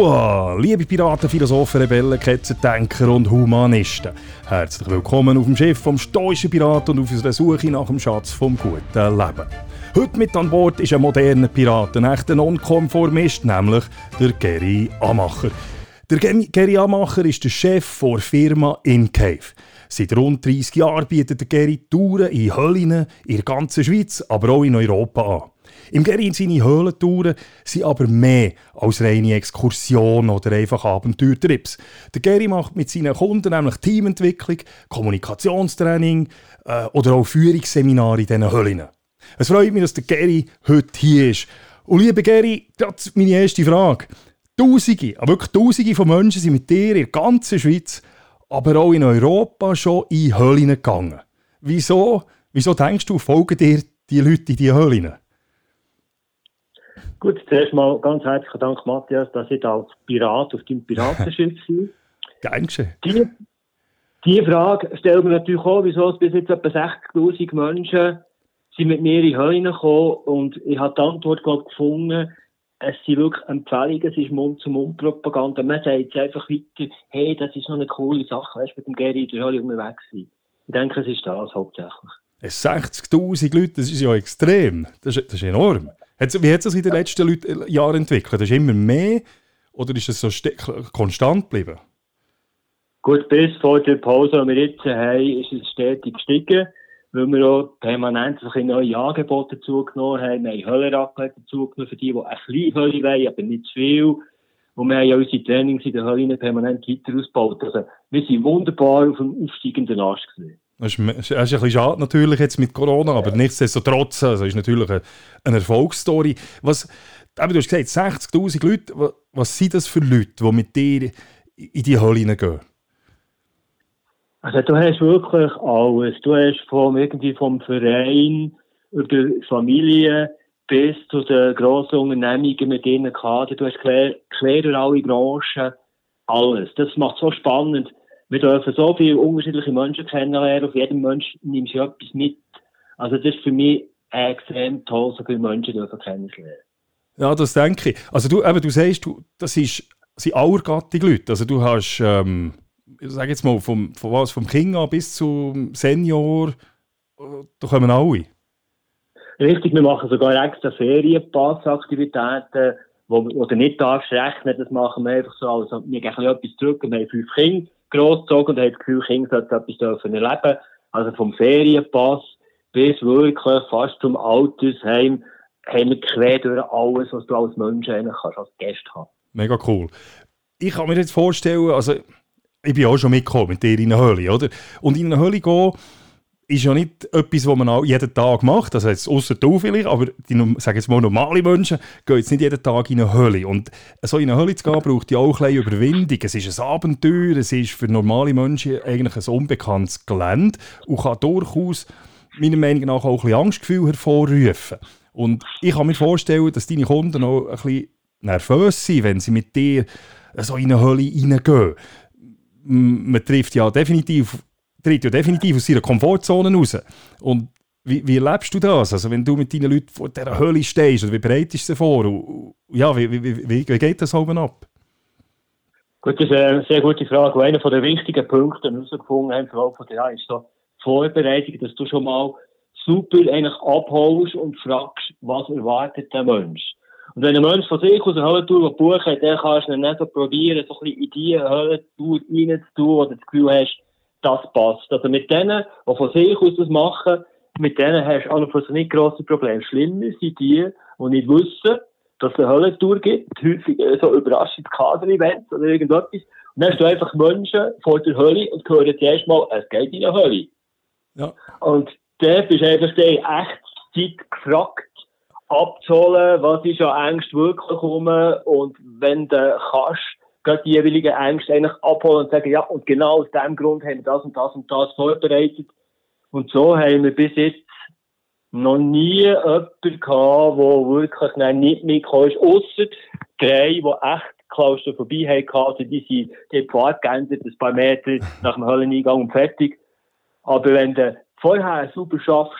Liebe Piraten, Philosophen, Rebellen, Ketzendenker und Humanisten. Herzlich willkommen auf dem Schiff vom stoischen Piraten und auf unserer Suche nach dem Schatz vom guten Leben. Heute mit an Bord ist ein moderner Pirat, ein echter Nonkonformist, nämlich der Gary Amacher. Der Gary Amacher ist der Chef der Firma InCave. Seit rund 30 Jahren bietet der Gary Touren in Höllen in der ganzen Schweiz, aber auch in Europa an. Im Gerin seine Höhlentouren sind aber mehr als reine Exkursionen oder einfach Abenteuertrips. Der Geri macht mit seinen Kunden nämlich Teamentwicklung, Kommunikationstraining äh, oder auch Führungsseminare in diesen Höhlen. Es freut mich, dass der Geri heute hier ist. Und lieber Geri, das ist meine erste Frage. Tausende, aber wirklich Tausende von Menschen sind mit dir in der ganzen Schweiz, aber auch in Europa schon in Höhlen gegangen. Wieso, wieso denkst du, folgen dir die Leute in diese Höhlen? Gut, zuerst mal ganz herzlichen Dank, Matthias, dass ich als Pirat auf deinem Piratenschiff bin. Gern geschehen. Die, die Frage stellt mir natürlich auch, wieso es bis jetzt etwa 60'000 Menschen sind mit mir in die Hölle gekommen und ich habe die Antwort gerade gefunden, es sind wirklich Empfehlungen, es ist Mund-zu-Mund-Propaganda. Man sagt jetzt einfach weiter, hey, das ist noch eine coole Sache, weißt du, mit dem Gary in der Hölle unterwegs sein. Ich denke, es ist das hauptsächlich. 60'000 Leute, das ist ja extrem. Das ist, das ist enorm. Wie hat es sich in den letzten äh, Jahren entwickelt? Ist immer mehr oder ist es so konstant geblieben? Gut, bis vor der Pause, die wir jetzt haben, ist es stetig gestiegen, weil wir auch permanent neue Angebote dazugenommen haben. Wir haben Höllenraclette dazugenommen für die, die ein bisschen Hölle wollen, aber nicht zu viel. Und wir haben ja unsere Trainings in den Höllen permanent weiter ausgebaut. Also, wir sind wunderbar auf dem aufsteigenden Ast gesehen. Das ist, das ist ein bisschen schade natürlich jetzt mit Corona, aber nichtsdestotrotz also ist natürlich eine, eine Erfolgsstory. Was, aber du hast gesagt, 60'000 Leute, was, was sind das für Leute, die mit dir in die Hölle hineingehen? Also du hast wirklich alles. Du hast vom, irgendwie vom Verein über Familie bis zu den grossen Unternehmungen mit ihnen Kader. Du hast quer, quer durch alle Branchen alles. Das macht so spannend wir dürfen so viele unterschiedliche Menschen kennenlernen. Auf jedem Mensch nimmst du etwas mit. Also das ist für mich extrem toll, so viele Menschen dürfen kennenlernen. Ja, das denke ich. Also du, eben, du sagst, du, das ist, sind allergattige Leute. Also du hast, ähm, ich sage jetzt mal, vom, von was, vom Kind an bis zum Senior, da kommen alle. Richtig, wir machen sogar extra Ferienpassaktivitäten, wo, wo du nicht darfst rechnen, das machen wir einfach so, also wir geben etwas zurück, wir haben fünf Kinder, großgezogen und hat das Gefühl, Kinder sollten etwas erleben. Also vom Ferienpass bis wirklich fast zum Altersheim haben wir quer durch alles, was du als Mensch eigentlich kannst, als Gast haben. Mega cool. Ich kann mir jetzt vorstellen, also ich bin auch schon mitgekommen mit dir in eine Höhle, oder? Und in eine Höhle gehen, ist ja nicht etwas, was man auch jeden Tag macht. Das heißt, außer du vielleicht, aber die, sag jetzt mal, normale Menschen gehen jetzt nicht jeden Tag in eine Höhle. Und so in eine Höhle zu gehen, braucht ja auch ein Überwindung. Es ist ein Abenteuer, es ist für normale Menschen eigentlich ein unbekanntes Gelände und kann durchaus, meiner Meinung nach, auch ein bisschen Angstgefühl hervorrufen. Und ich kann mir vorstellen, dass deine Kunden auch ein bisschen nervös sind, wenn sie mit dir so in eine Höhle reingehen. Man trifft ja definitiv tritt ja definitiv aus ihrer Komfortzone raus. Und wie, wie erlebst du das? Also wenn du mit deinen Leuten vor dieser Höhle stehst, oder wie bereitest du sie vor? Ja, wie, wie, wie, wie geht das oben ab? Gut, das ist eine sehr gute Frage. Und einer der wichtigen Punkte, die wir herausgefunden haben, vor allem ja, ist die Vorbereitung, dass du schon mal super eigentlich abholst und fragst, was erwartet der Mensch. Und wenn ein Mensch von sich aus eine Höhlentour buchen dann kannst du ihn nicht so probieren, so ein bisschen in diese Höhlentour reinzutun, oder das Gefühl hast, das passt. Also mit denen, die von sich aus das machen, mit denen hast du an und nicht grosse Probleme. Schlimmer sind die, die nicht wissen, dass es eine Höllentour gibt, häufig so überraschend Kader-Events oder irgendetwas. Und dann hast du einfach Menschen vor der Hölle und hören zuerst mal, es geht in eine Hölle. Ja. Und der bist einfach der echt Zeit gefragt, abzuholen, was ist an Ängste wirklich rum und wenn du kannst, gerade die jeweiligen Ängste eigentlich abholen und sagen, ja, und genau aus dem Grund haben wir das und das und das vorbereitet. Und so haben wir bis jetzt noch nie jemanden gehabt, der wirklich nicht mitgekommen ist, ausser drei, die echt Klaustrophobie hatten, also die sind, die Pfad geändert, ein paar Meter nach dem Hölleneingang und fertig. Aber wenn du vorher super schaffst,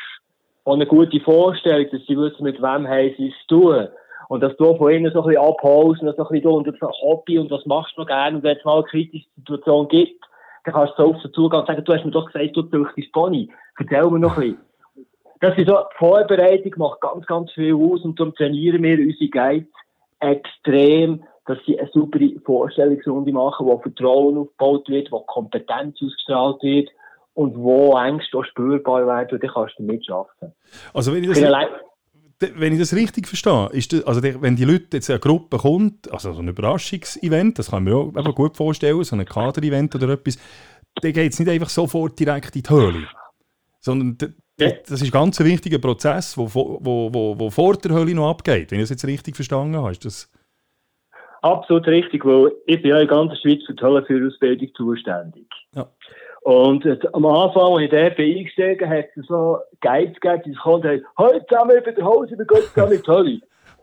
und eine gute Vorstellung, dass sie wissen, mit wem sie es tun, Und dass du von ihnen so ein bisschen abholst und so ein bisschen und das Hobby und was machst du noch gerne und wenn es mal eine kritische Situation gibt, dann kannst du so auf den Zugang und sagen, du hast mir doch gesagt, du züchtest Pony. Erzähl mir noch ein bisschen. Das ist so, die Vorbereitung macht ganz, ganz viel aus und darum trainieren wir unsere Guides extrem, dass sie eine super Vorstellungsrunde machen, wo Vertrauen aufgebaut wird, wo Kompetenz ausgestrahlt wird und wo Ängste auch spürbar werden, und dann kannst du damit arbeiten. Also wenn ich das, wenn ich das richtig verstehe, ist das, also wenn die Leute jetzt eine Gruppe kommt, also so ein Überraschungsevent, das kann man mir auch gut vorstellen, so ein Kader-Event oder etwas, dann geht es nicht einfach sofort direkt in die Höhle, sondern das ist ein ganz wichtiger Prozess, der wo, wo, wo, wo vor der Hölle noch abgeht, wenn ich das jetzt richtig verstanden habe. Ist das Absolut richtig, weil ich bin ja in der ganzen Schweiz für die Höllenführerausbildung zuständig. Ja. Und äh, am Anfang, als ich dort eingestiegen hat es so Guides gegeben, die kommen und haben, heute zusammen über die Hose, wir gehen zusammen in die Hölle.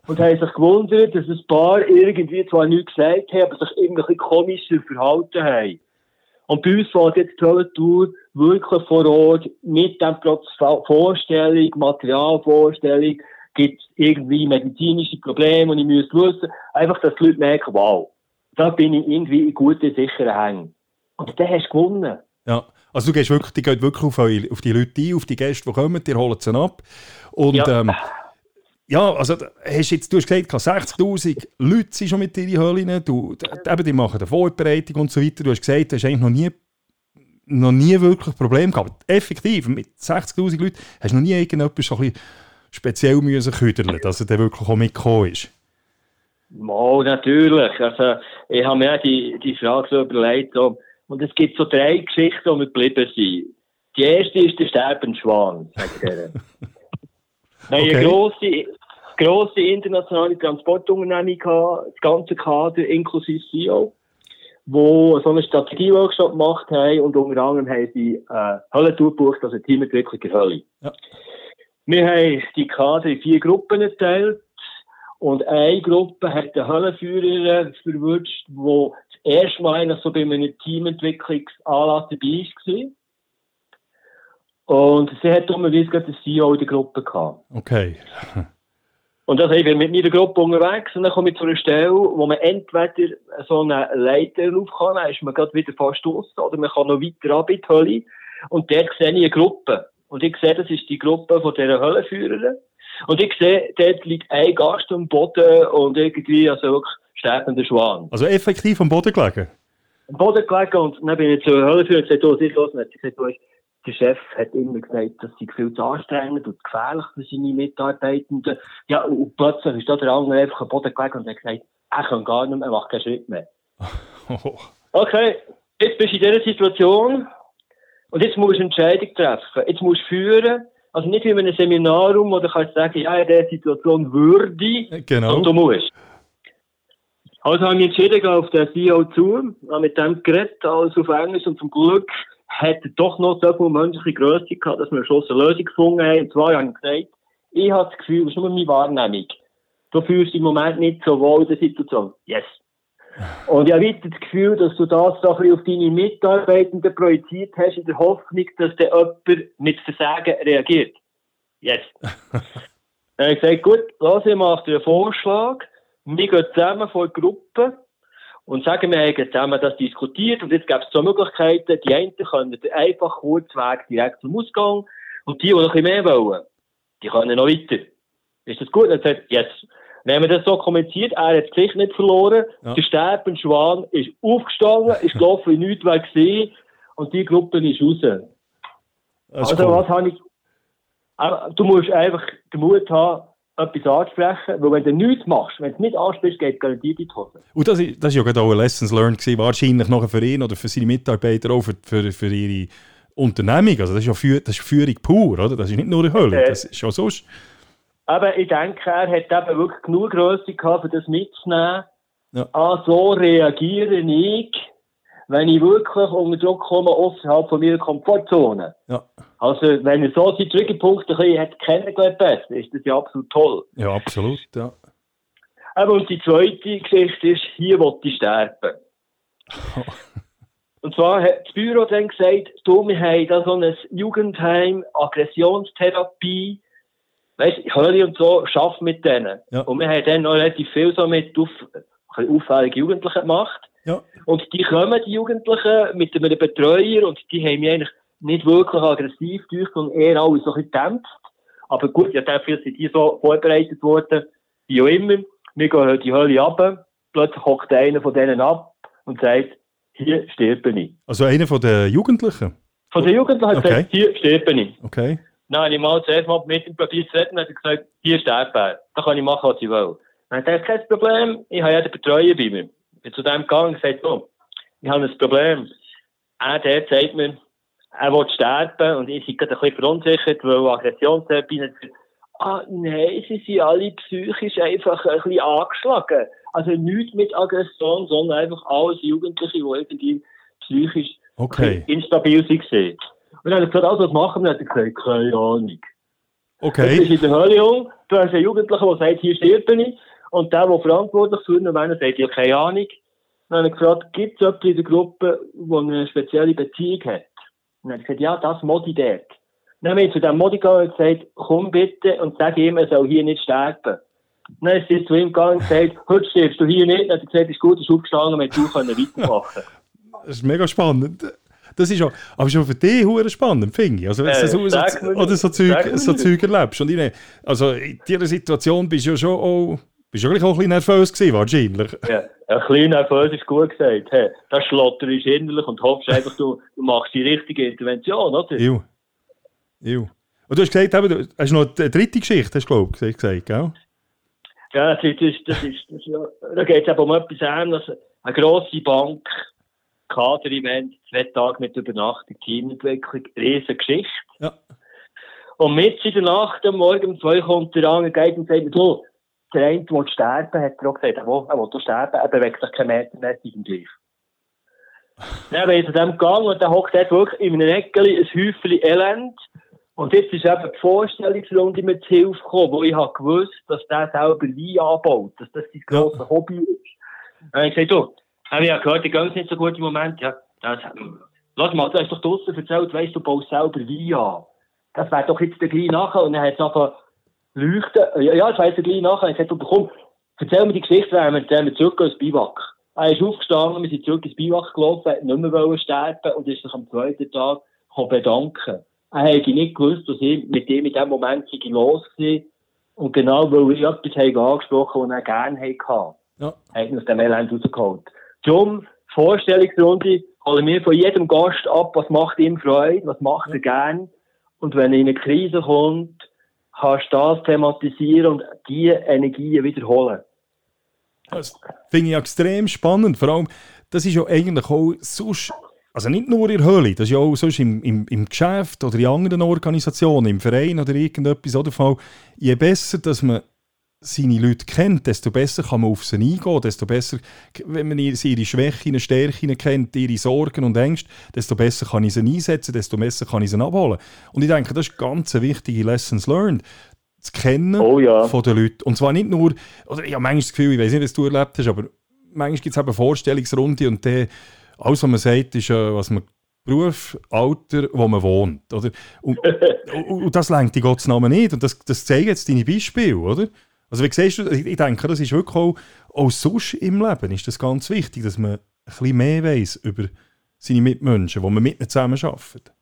Und haben sich gewundert, dass ein paar irgendwie zwar nichts gesagt haben, aber sich irgendwie komischer verhalten haben. Und bei uns fährt jetzt die Höllentour wirklich vor Ort mit dem Prozess Vorstellung, Materialvorstellung, gibt es irgendwie medizinische Probleme und ich muss wissen, einfach, dass die Leute merken, wow, da bin ich irgendwie in guten, sicheren Händen. Und dann hast du gewonnen. Also du gehst wirklich, die geht wirklich auf, auf die Leute ein, auf die Gäste, die kommen, die holen sie ab. Und ja. Ähm, ja, also hast jetzt, du hast gesagt, 60'000 Leute sind schon mit dir in die Höhle, du, eben, die machen eine Vorbereitung und so weiter. Du hast gesagt, du hast eigentlich noch nie, noch nie wirklich Probleme gehabt. Effektiv, mit 60'000 Leuten hast du noch nie irgendetwas so ein bisschen speziell müssen küdeln, dass er dann wirklich auch mitgekommen ist. Mal, natürlich. Also, ich habe mir die, die Frage so überlegt, so, und es gibt so drei Geschichten, die mir geblieben sind. Die erste ist der sterbende Schwan, sagt er. Wir okay. eine grosse, grosse internationale Transportunternehmung gehabt, das ganze Kader inklusive CEO, wo so eine Strategie-Workshop gemacht haben und unter anderem haben sie äh, Höllentour gebucht, also Teamentwicklung in Hölle. Ja. Wir haben die Kader in vier Gruppen geteilt und eine Gruppe hat den Höllenführer verwünscht, der das erste Mal eigentlich so bei einem Teamentwicklungsanlass dabei war. Und sie hat dummerweise gerade den CEO in der Gruppe gehabt. Okay. Und das ich bin mit meiner Gruppe unterwegs und dann komme ich zu einer Stelle, wo man entweder so eine Leiter rauf kann, dann ist man gerade wieder fast draussen, oder man kann noch weiter ab in die Hölle. Und dort sehe ich eine Gruppe. Und ich sehe, das ist die Gruppe von dieser Höllenführerin. Und ich sehe, dort liegt ein Gast am Boden und irgendwie, also wirklich sterbender Schwan. Also effektiv am Boden gelegen? Am Boden gelegen und dann bin ich zur Höllenführerin und gesagt, oh, sieh los. Hat gesagt, du, der Chef hat immer gesagt, das sei viel zu anstrengend und gefährlich für seine Mitarbeitenden. Ja, und plötzlich ist da der andere einfach am Boden gelegen und hat gesagt, er kann gar nicht mehr, er macht keinen Schritt mehr. okay, jetzt bist du in dieser Situation und jetzt musst du eine Entscheidung treffen. Jetzt musst du führen. Also nicht wie in einem Seminarraum, wo du kannst sagen, ja, in dieser Situation würde genau. und du musst. Also habe ich entschieden, auf den CEO zu, habe mit dem geredet, alles auf Englisch und zum Glück hat er doch noch so viel menschliche Größe gehabt, dass wir schon eine Lösung gefunden haben. Und zwar habe ich gesagt, ich habe das Gefühl, das ist nur meine Wahrnehmung. Du fühlst im Moment nicht so wohl in der Situation. Yes. Und ich habe weiter das Gefühl, dass du das so ein bisschen auf deine Mitarbeitenden projiziert hast, in der Hoffnung, dass der jemand mit Versagen reagiert. Yes. Dann habe ich gesagt, gut, lass ich mache dir einen Vorschlag. Wir gehen zusammen vor der Gruppe und sagen, wir haben zusammen das diskutiert und jetzt gibt es zwei Möglichkeiten. Die einen können einfach kurzweg direkt zum Ausgang und die, die noch ein bisschen mehr wollen, die können noch weiter. Ist das gut? Dann sagt yes. Haben wir das so kommentiert, er hat das Gesicht nicht verloren, ja. der sterbende Schwan ist aufgestanden, ist gelaufen, wie nichts war gesehen und die Gruppe ist raus. Also cool. was habe ich... Du musst einfach den Mut haben, etwas anzusprechen, weil wenn du nichts machst, wenn du nicht ansprichst, geht garantiert in die Hose. Und das, das ja gerade auch ein Lessons Learned gewesen, wahrscheinlich noch für ihn oder für seine Mitarbeiter, auch für, für, für ihre Unternehmung. Also das ist ja für, das ist Führung pur, oder? Das ist nicht nur eine Hölle, das ist schon sonst... Aber ich denke, er hat eben wirklich genug Größe gehabt, um das mitzunehmen. Ja. Ah, so reagiere ich, wenn ich wirklich unter Druck komme, außerhalb von meiner Komfortzone. Ja. Also, wenn er so seine Triggerpunkte hat kennengelernt besser, ist das ja absolut toll. Ja, absolut, ja. Aber und die zweite Geschichte ist, hier wollte ich sterben. Und zwar hat das Büro dann gesagt, du, wir haben da so ein Jugendheim, Aggressionstherapie, weißt, Hölle und so, schaffen mit denen. Ja. Und wir haben dann noch relativ viel so mit auf, ein auffällige Jugendliche gemacht. Ja. Und die kommen, die Jugendlichen, mit einem Betreuer und die haben mich eigentlich nicht wirklich aggressiv durch, sondern eher alles so ein bisschen gedämpft. Aber gut, ja, dafür sind die so vorbereitet worden, wie auch immer. Wir gehen halt die Hölle ab, plötzlich hockt einer von denen ab und sagt, hier sterbe ich. Also einer von den Jugendlichen? Von den Jugendlichen hat Okay. gesagt, hier sterbe ich. Okay. Dann habe ich mal zuerst mal mit ihm probiert zu reden und gesagt, hier sterbe er. Da kann ich machen, was ich will. Dann hat er gesagt, kein Problem, ich habe ja den Betreuer bei mir. Ich bin zu dem gegangen und gesagt, oh, ich habe ein Problem. Er, der sagt mir, er will sterben und ich bin gerade ein bisschen verunsichert, weil Aggressionstherapie Ah, nein, sie sind alle psychisch einfach ein bisschen angeschlagen. Also nichts mit Aggression, sondern einfach alles Jugendliche, die irgendwie psychisch Okay. instabil waren. Und dann hat er gesagt, also was machen wir? Dann hat er gesagt, keine Ahnung. Das ist Okay. in der Hölle um. Du hast einen Jugendlichen, der sagt, hier stirb ich. Und der, der verantwortlich für ihn wäre, sagt, ja, keine Ahnung. Dann habe ich gefragt, gibt es jemanden in der Gruppe, der eine spezielle Beziehung hat? Und dann hat er gesagt, ja, das Modi dort. Dann haben wir zu dem Modi gegangen und gesagt, komm bitte und sag ihm, er soll hier nicht sterben. Dann ist sie zu ihm gegangen und gesagt, heute stirbst du hier nicht. Dann hat er gesagt, ist gut, ist aufgestanden, wir können weitermachen. Das ist mega spannend. Das ist auch, aber schon für dich hure spannend, finde ich. Also wenn Äh, du so, so, oder so. Zeug, so. Zeug erlebst. Und ich also in dieser Situation bist du ja schon auch, bist du gleich auch ein bisschen nervös gewesen, wahrscheinlich. Ja, ein kleiner nervös ist gut gesagt. Hey, das Schlotter ist innerlich und hoffst einfach, du, du machst die richtige Intervention, oder? Ew. Ew. Und du hast gesagt, du hast noch eine dritte Geschichte, hast du ich, gesagt, gell? Ja, das ist, das ist, das ist, das ist ja, da geht es um etwas Ähnliches. Eine grosse Bank, Kader-Event, zwei Tage mit Übernachtung, Teamentwicklung, riesen Geschichte. Ja. Und mit in der Nacht, am Morgen um zwei kommt der andere, geht und sagt, so, der eine will sterben, hat er auch gesagt, er will, er sterben, er bewegt sich keinen Meter mehr gegen gleich. Dann bin ich zu dem gegangen und dann hockt dort wirklich in einem Eckeli ein Häufchen Elend. Und jetzt ist eben die Vorstellungsrunde mit Hilfe gekommen, wo ich habe gewusst, dass der selber Wein anbaut, dass das sein Ja. grosses Hobby ist. Dann habe ich gesagt, du, habe ich ja gehört, die gehen nicht so gut im Moment. Ja, das, lass mal, du hast doch draussen erzählt, weißt du, baust selber Wein an. Das wäre doch jetzt der gleich nachher. Und dann hat es angefangen leuchten. Ja, ja, das weiss der gleich nachher. Ich sagte, komm, erzähl mir die Geschichte, wenn wir, wir zurück ins Biwak. Er ist aufgestanden, wir sind zurück ins Biwak gelaufen, hat nicht mehr sterben und ist sich am zweiten Tag bedanken. Er hätte nicht gewusst, was ich mit ihm in dem Moment los war. Und genau, weil ich etwas habe angesprochen was er gerne hatte, Ja. hat ihn aus dem Elend rausgeholt. Darum, Vorstellungsrunde, holen wir von jedem Gast ab, was macht ihm Freude, was macht er gern. Und wenn er in eine Krise kommt, kannst du das thematisieren und diese Energien wiederholen. Das finde ich extrem spannend. Vor allem, das ist ja eigentlich auch sonst, also nicht nur in der Höhle, das ist ja auch sonst im, im, im Geschäft oder in anderen Organisationen, im Verein oder irgendetwas. Oder Fall, je besser, dass man seine Leute kennt, desto besser kann man auf sie eingehen, desto besser, wenn man ihre Schwächen, Stärken kennt, ihre Sorgen und Ängste, desto besser kann ich sie einsetzen, desto besser kann ich sie abholen. Und ich denke, das ist ganz eine wichtige Lessons learned. Das Kennen Oh ja. von den Leuten. Und zwar nicht nur, oder ich habe manchmal das Gefühl, ich weiß nicht, was du erlebt hast, aber manchmal gibt es eben Vorstellungsrunde und der, alles, was man sagt, ist, äh, was man Beruf, Alter, wo man wohnt. Oder? Und, und, und das lenkt die Gottes Namen nicht. Und das, das zeigen jetzt deine Beispiele, oder? Also wie siehst du, ich denke, das ist wirklich auch, auch sonst im Leben ist das ganz wichtig, dass man ein bisschen mehr weiß über seine Mitmenschen, wo man mit ihnen zusammen arbeitet.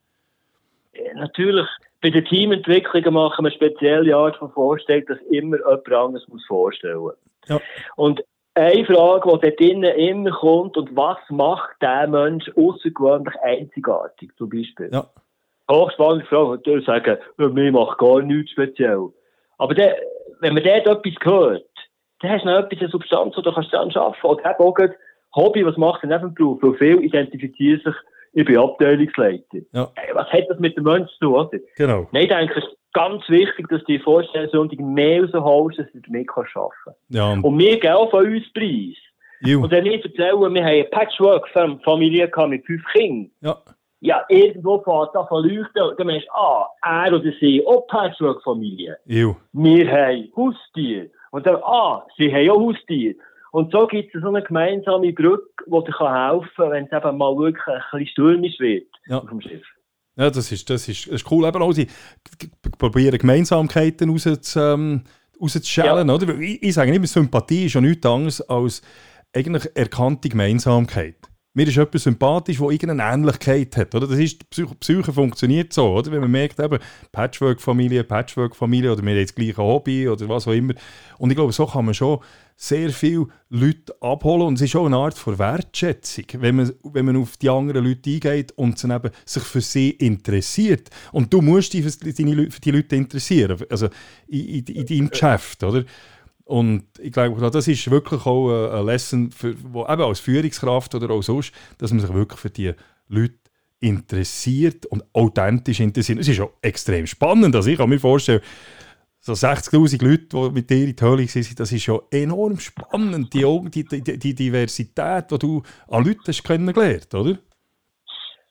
Natürlich, bei den Teamentwicklungen machen wir eine spezielle Art von Vorstellung, dass immer jemand anderes muss vorstellen muss. Ja. Und eine Frage, die dort drinnen immer kommt, und was macht der Mensch außergewöhnlich einzigartig, zum Beispiel? Ja. Hochspannende Frage, natürlich sagen, mir macht gar nichts speziell. Aber der, wenn man dort etwas hört, dann hast du noch etwas, eine Substanz, die du kannst dann arbeiten Oder eben auch gerade Hobby, was macht er neben dem Beruf? Weil viele identifizieren sich, ich bin Abteilungsleiter. Ja. Ey, was hat das mit dem Menschen zu tun, oder? Genau. Nein, ich denke, es ist ganz wichtig, dass du die Vorstellungsrunde mehr rausholst, dass du damit kannst arbeiten kannst. Ja, und, wir geben auch von uns Preis. Ju. Und wenn ich erzähle, wir haben eine Patchwork-Familie mit fünf Kindern. ja. Ja, irgendwo fährt das von leuchten. Dann meinst du, ah, er oder sie, auch Patchwork-Familie. Wir haben Haustier. Und dann, ah, sie haben auch Haustier. Und so gibt es so eine gemeinsame Brücke, die dir helfen kann, wenn es eben mal wirklich ein bisschen stürmisch wird Ja. auf dem Schiff. Ja, das ist, das ist, das ist cool. Eben auch die, probieren, Gemeinsamkeiten rauszu, ähm, rauszuschälen. Ja. Oder? Ich, ich sage immer, Sympathie ist ja nichts anderes als eigentlich erkannte Gemeinsamkeit mir ist etwas sympathisch, das irgendeine Ähnlichkeit hat. Oder? Das ist, die Psyche, funktioniert so, oder? wenn man merkt, Patchwork-Familie, Patchwork-Familie oder wir haben das gleiche Hobby oder was auch immer. Und ich glaube, so kann man schon sehr viele Leute abholen und es ist auch eine Art von Wertschätzung, wenn man, wenn man auf die anderen Leute eingeht und dann eben sich für sie interessiert. Und du musst dich für die Leute interessieren, also in, in, in deinem Geschäft, oder? Und ich glaube, das ist wirklich auch eine Lesson, für, wo eben als Führungskraft oder auch sonst, dass man sich wirklich für die Leute interessiert und authentisch interessiert. Es ist auch extrem spannend. Also ich kann mir vorstellen, so 60'000 Leute, die mit dir in die Höhle sind, das ist ja enorm spannend, die, die, die, die Diversität, die du an Leuten hast kennengelernt, oder?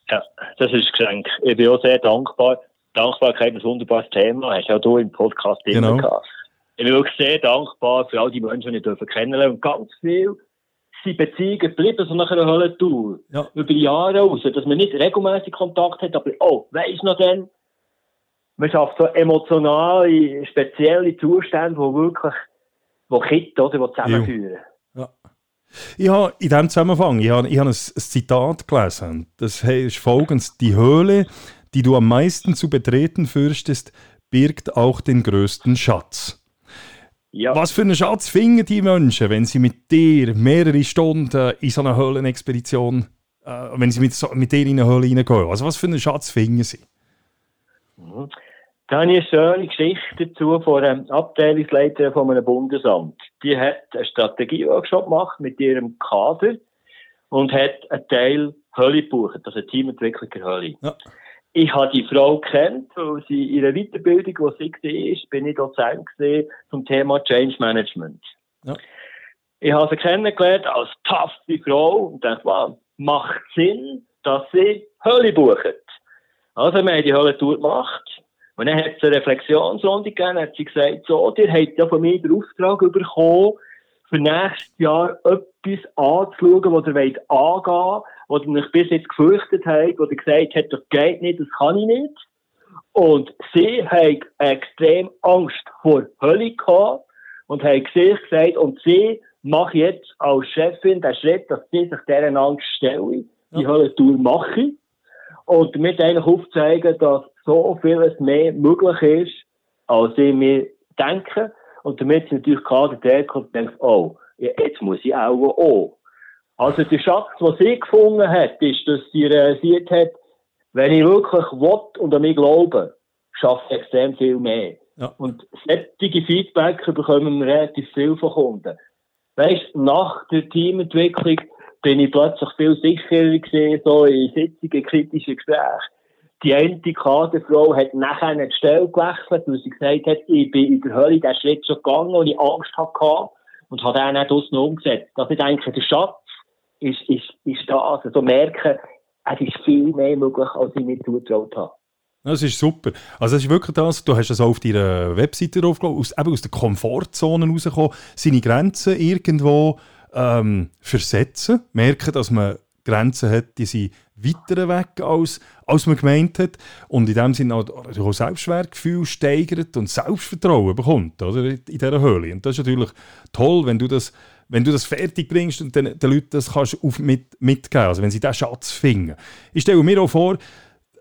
Ja, das ist Geschenk. Ich bin auch sehr dankbar. Dankbarkeit ist ein wunderbares Thema, hast du ja du im Podcast genau. immer gehabt ich bin wirklich sehr dankbar für all die Menschen, die ich kennenlernen Und ganz viel sind Beziehungen geblieben, so nach einer Hölle-Tour. Ja. Über die Jahre raus. Dass man nicht regelmäßig Kontakt hat, aber, oh, weisst noch denn, man schafft so emotionale, spezielle Zustände, die wirklich, wo Kinder, oder, die zusammenführen. Ja. Ich habe in diesem Zusammenhang ich habe, ich habe ein, ein Zitat gelesen. Das heißt folgendes: Die Höhle, die du am meisten zu betreten fürchtest, birgt auch den größten Schatz. Ja. Was für einen Schatz finden die Menschen, wenn sie mit dir mehrere Stunden in so eine Höhlenexpedition, äh, wenn sie mit, so, mit dir in eine Höhle reingehen? Also was für einen Schatz finden sie? Mhm. Da habe ich eine schöne Geschichte dazu von einem Abteilungsleiter von einem Bundesamt. Die hat einen Strategieworkshop gemacht mit ihrem Kader und hat einen Teil Hölle gebucht, also Teamentwicklung der Hölle. Ja ich habe die Frau kennt, weil sie in ihrer Weiterbildung, wo sie war, bin ich Dozent gesehen zum Thema Change Management. Ja. Ich habe sie kennengelernt als taffe Frau und dachte, wow, macht Sinn, dass sie Hölle bucht. Also, wir haben die Hölle-Tour gemacht. Und dann hat es eine Reflexionsrunde gegeben, hat sie gesagt, so, ihr habt ja von mir den Auftrag bekommen, für nächstes Jahr etwas anzuschauen, was ihr wollt angehen wo ihr mich bis jetzt gefürchtet habt, wo ihr gesagt habt, das geht nicht, das kann ich nicht. Und sie haben extrem Angst vor Hölle gehabt und haben sich gesagt, und sie macht jetzt als Chefin den Schritt, dass sie sich deren Angst stelle, die ja. Hölle-Tour mache. Und damit eigentlich aufzeigen, dass so vieles mehr möglich ist, als sie mir denken. Und damit sie natürlich gerade der kommt und denkt, oh, jetzt muss ich auch auch. Also der Schatz, den sie gefunden hat, ist, dass sie realisiert hat, wenn ich wirklich will und an mich glaube, schaffe ich extrem viel mehr. Ja. Und solche Feedback bekommen wir relativ viel von Kunden. Weißt, nach der Teamentwicklung bin ich plötzlich viel sicherer gesehen, so in Sitzungen, kritischen Gesprächen. Die eine Kaderfrau hat nachher eine Stelle gewechselt, weil sie gesagt hat, ich bin in der Hölle diesen Schritt schon gegangen und ich Angst hatte und habe den auch draussen umgesetzt. Das ist eigentlich der Schatz, ist, ist, ist das. Also merken, es ist viel mehr möglich, als ich mir zugetraut habe. Das ist super. Also, das ist wirklich das, du hast es auch auf deiner Webseite draufgelegt, aus, eben aus der Komfortzone rauskommen, seine Grenzen irgendwo ähm, versetzen, merken, dass man Grenzen hat, die sind weiter weg, als, als man gemeint hat. Und in dem Sinne auch, Selbstwertgefühl steigert und Selbstvertrauen bekommt oder, in dieser Höhle. Und das ist natürlich toll, wenn du das wenn du das fertig bringst und den, den Leuten das kannst auf mit, mitgeben, also wenn sie diesen Schatz finden. Ich stelle mir auch vor,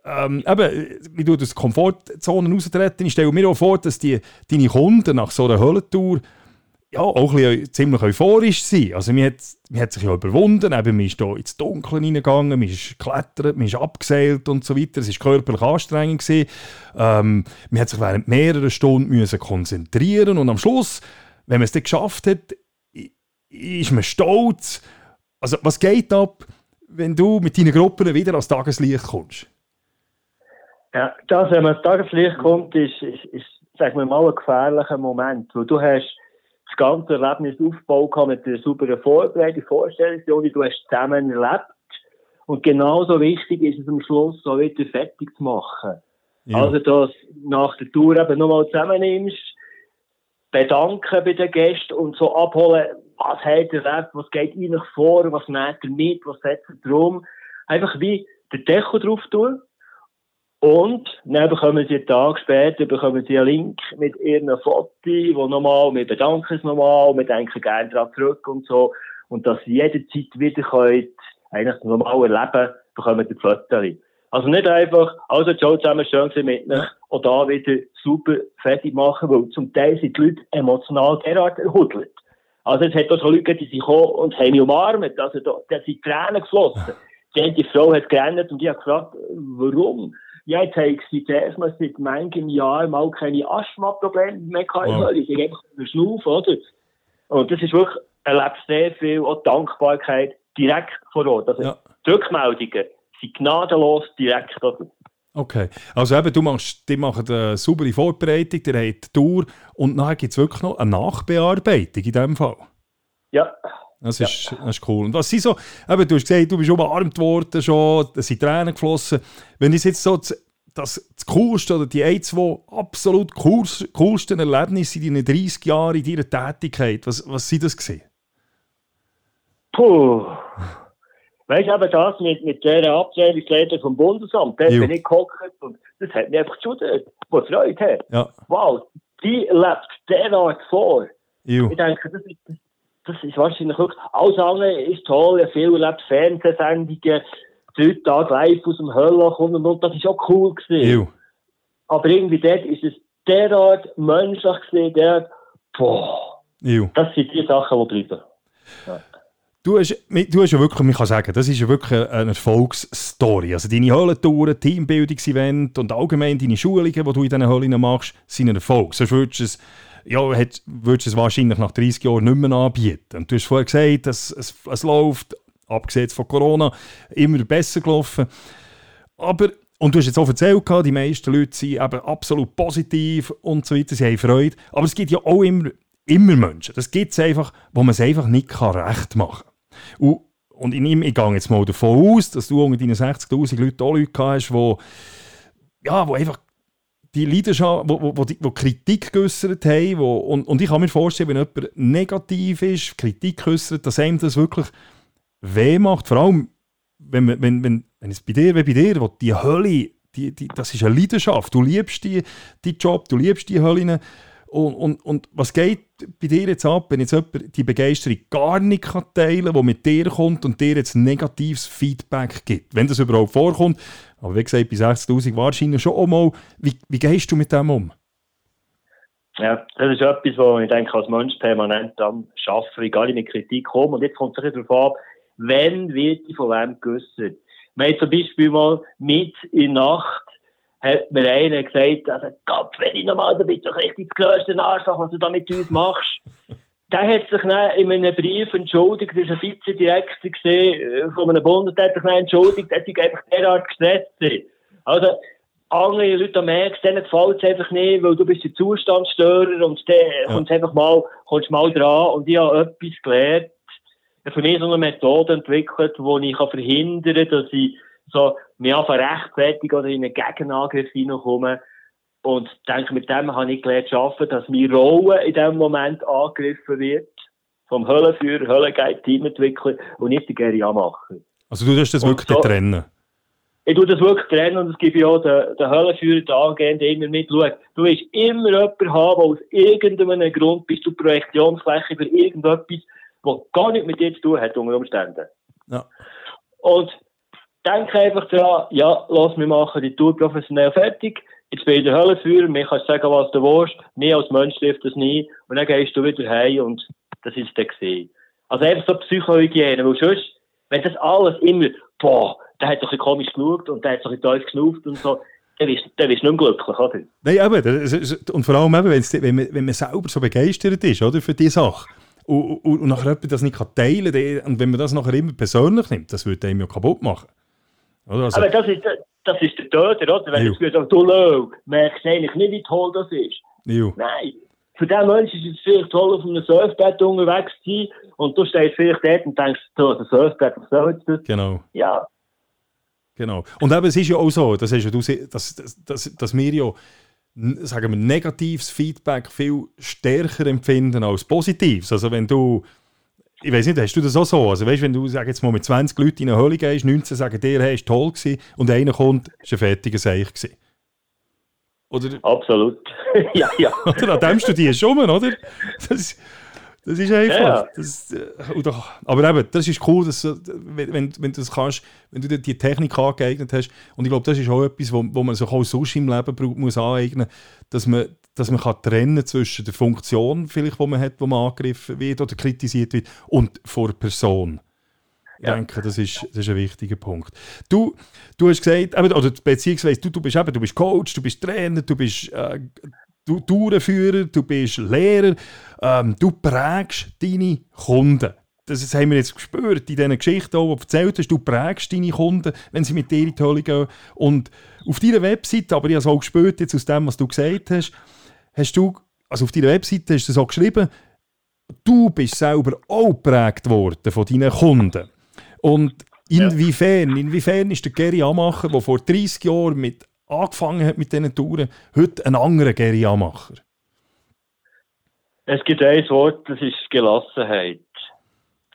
ähm, eben, wie du aus Komfortzonen raustreten, ich stelle mir auch vor, dass die, deine Kunden nach so einer Höllentour ja, auch ein bisschen, ziemlich euphorisch sind. Also man hat, man hat sich ja überwunden, eben, man ist hier ins Dunkeln reingegangen, man ist geklettert, man ist abgeseilt und so weiter. Es war körperlich anstrengend. Gewesen. Ähm, man hat sich während mehrerer Stunden müssen konzentrieren und am Schluss, wenn man es dann geschafft hat, ist man stolz? Also, was geht ab, wenn du mit deinen Gruppen wieder ans Tageslicht kommst? Ja, das, wenn man ans Tageslicht kommt, ist, ist, ist sagen wir mal, ein gefährlicher Moment. Weil du hast das ganze Erlebnis aufgebaut mit einer sauberen Vorbereitung, Vorstellung, du hast zusammen erlebt. Und genauso wichtig ist es am Schluss, so wieder fertig zu machen. Ja. Also, dass du nach der Tour eben nochmal zusammennimmst, bedanken bei den Gästen und so abholen, was hat er erlebt, was geht ihnen vor, was nimmt er mit, was setzt er drum. Einfach wie den Deckel drauf tun Und dann bekommen sie einen Tag später bekommen sie einen Link mit ihren Fotos, wo nochmal, wir bedanken es nochmal, wir denken gerne daran zurück und so. Und dass sie jederzeit wieder könnt, eigentlich das normale Leben, bekommen die Fotos. Also nicht einfach, also ciao zusammen, schön mit mir, und da wieder super fertig machen, weil zum Teil sind die Leute emotional derart erhudelt. Also es hat auch so Leute, die sind gekommen und haben mich umarmt, also da, da sind Tränen geflossen. Die, die Frau hat gerannt und ich habe gefragt, warum? Ja, jetzt habe ich sie zuerst mal seit manchem Jahr mal keine Asthma-Probleme mehr gehabt. Wow. Ich habe einfach Schnuff, oder? Und das ist wirklich, erlebt sehr viel auch Dankbarkeit direkt vor Ort. Also ja. die Rückmeldungen sind gnadenlos direkt. Oder? Okay, also eben, du machst, die machen eine saubere Vorbereitung, die haben die Tour und nachher gibt es wirklich noch eine Nachbearbeitung in diesem Fall. Ja. Das ist, ja. das ist cool. Und was sind so, eben, du hast gesagt, du bist umarmt worden schon, da sind Tränen geflossen. Wenn ich jetzt so das, das, das coolste oder die ein, zwei absolut coolsten Erlebnisse in deinen 30 Jahren in deiner Tätigkeit, was, was sind das gewesen? Puh. Weißt du, aber das mit, mit der Abteilungsleiter vom Bundesamt, der bin ich gehockt und das hat mich einfach geschudert, was Freude hat. Ja. Wow, die lebt derart vor. Juh. Ich denke, das ist, das ist wahrscheinlich wirklich, alles andere ist toll, ja, viel erlebt Fernsehsendungen, drei Tage live aus dem Höllloch und, und, das ist auch cool gewesen. Juh. Aber irgendwie dort ist es derart menschlich gewesen, derart, boah, Juh. das sind die Sachen, die bleiben. Ja. Du hast, du hast ja wirklich, man kann sagen, das ist ja wirklich eine Erfolgsstory. Also deine Höhlentouren, Teambildungsevent und allgemein deine Schulungen, die du in diesen Höhlen machst, sind ein Erfolg. Sonst würdest du es, ja, würdest es wahrscheinlich nach 30 Jahren nicht mehr anbieten. Und du hast vorher gesagt, dass es, es läuft, abgesehen von Corona, immer besser gelaufen. Aber, und du hast jetzt auch erzählt, die meisten Leute sind eben absolut positiv und so weiter, sie haben Freude. Aber es gibt ja auch immer, immer Menschen, das gibt es einfach, wo man es einfach nicht recht machen kann. Und, und in ihm, ich gehe jetzt mal davon aus, dass du unter deinen 60'000 Leuten auch Leute hast, die, ja, einfach die Leidenschaft, wo, wo, wo, die, wo Kritik geäußert haben, wo, und, und ich kann mir vorstellen, wenn jemand negativ ist, Kritik äußert, dass einem das wirklich weh macht, vor allem, wenn, wenn, wenn, wenn es bei dir, wie bei dir, wo die Hölle, die, die, das ist eine Leidenschaft, du liebst die, die Job, du liebst die Hölle, und, und, und was geht bei dir jetzt ab, wenn jetzt jemand die Begeisterung gar nicht teilen kann, die mit dir kommt und dir jetzt negatives Feedback gibt? Wenn das überhaupt vorkommt, aber wie gesagt, bei 60'000 wahrscheinlich schon einmal, wie, wie gehst du mit dem um? Ja, das ist etwas, wo ich denke, als Mensch permanent am Arbeiten, egal in die Kritik kommen. Und jetzt kommt es darauf ab, wenn wird die von wem geäussert. Wir haben zum Beispiel mal mit in Nacht hat mir einer gesagt, also, Gott, wenn ich nochmal, da bist du richtig das grösste Arschloch, was du da mit uns machst. Der hat sich dann in einem Brief entschuldigt, das ist ein Vizedirektor gesehen, äh, von einem Bund, der hat sich dann entschuldigt, dass ich einfach derart gestresst. Also, andere Leute merken, denen gefällt es einfach nicht, weil du bist ein Zustandsstörer und dann ja. kommst einfach mal, kommst mal dran und ich habe etwas gelernt, für mich so eine Methode entwickelt, wo ich verhindern kann, dass ich so, mir einfach rechtzeitig oder in einen Gegenangriff hineinkommen. Und ich denke, mit dem habe ich gelernt zu arbeiten, dass meine Rolle in dem Moment angegriffen wird. Vom Höllenführer, Höllenguide, Teamentwickler und nicht der Gary Amacher. Also du tust das wirklich so, trennen? Ich tue das wirklich trennen und es gibt ja auch den, den Höllenführer, den Angehenden immer mit. Schau, du willst immer jemanden haben, der aus irgendeinem Grund bist du Projektionsfläche für irgendetwas, was gar nichts mit dir zu tun hat unter Umständen. Ja. Und denke einfach daran, ja, lass mich machen die Tour professionell fertig. Jetzt bin ich der Höllenführer, mir kannst du sagen, was du willst. Mir als Mensch trifft das nie. Und dann gehst du wieder heim und das ist dann gesehen. Also einfach so Psychohygiene, weil sonst, wenn das alles immer, boah, der hat doch ein komisch geschaut und der hat doch ein tief geschnauft und so, dann bist, dann bist du nicht glücklich, oder? Nein, aber, und vor allem eben, wenn, man, wenn man selber so begeistert ist, oder, für die Sache. Und, und, und nachher jemand das nicht teilen kann, und wenn man das nachher immer persönlich nimmt, das würde einem ja kaputt machen. Also, aber das ist, das ist der Töter, oder? Wenn du sagst, du schau, merkst eigentlich nicht, wie toll das ist. Jo. Nein. Für den Menschen ist es vielleicht toll, auf einem Surfbrett unterwegs zu sein und du stehst vielleicht dort und denkst, so, das Surfbrett, was soll das? Genau. Ja. Genau. Und eben, es ist ja auch so, das ist ja, du, dass, dass, dass wir ja sagen wir, negatives Feedback viel stärker empfinden als positives. Also wenn du ich weiß nicht, hast du das auch so? Also weißt, wenn du sag jetzt mal mit 20 Leuten in eine Höhle gehst, 19 sagen dir, hey, ist toll gewesen, und einer kommt, ist ein fertiger Seich gewesen. Oder, Absolut. ja, ja. oder an dem studierst du schon, oder? Das, das ist einfach. Ja. Das, äh, oder, aber eben, das ist cool, dass, wenn, wenn, wenn du das kannst, wenn du dir die Technik angeeignet hast. Und ich glaube, das ist auch etwas, wo, wo man sich auch sonst im Leben muss aneignen muss, dass man, dass man kann trennen zwischen der Funktion, vielleicht, die man hat, wo man angegriffen wird oder kritisiert wird, und vor Person. Ich ja. denke, das ist, das ist ein wichtiger Punkt. Du, du hast gesagt, oder beziehungsweise du, du, bist eben, du bist Coach, du bist Trainer, du bist äh, du Tourenführer, du bist Lehrer, ähm, du prägst deine Kunden. Das haben wir jetzt gespürt in diesen Geschichten, die du erzählt hast. Du prägst deine Kunden, wenn sie mit dir in die Hölle gehen. Und auf deiner Webseite, aber ich habe es auch gespürt jetzt aus dem, was du gesagt hast, hast du, also auf deiner Webseite hast du so geschrieben, du bist selber auch geprägt worden von deinen Kunden. Und inwiefern, inwiefern ist der Gary Amacher, der vor 30 Jahren mit angefangen hat mit diesen Touren, heute ein anderer Gary Amacher? Es gibt ein Wort, das ist Gelassenheit.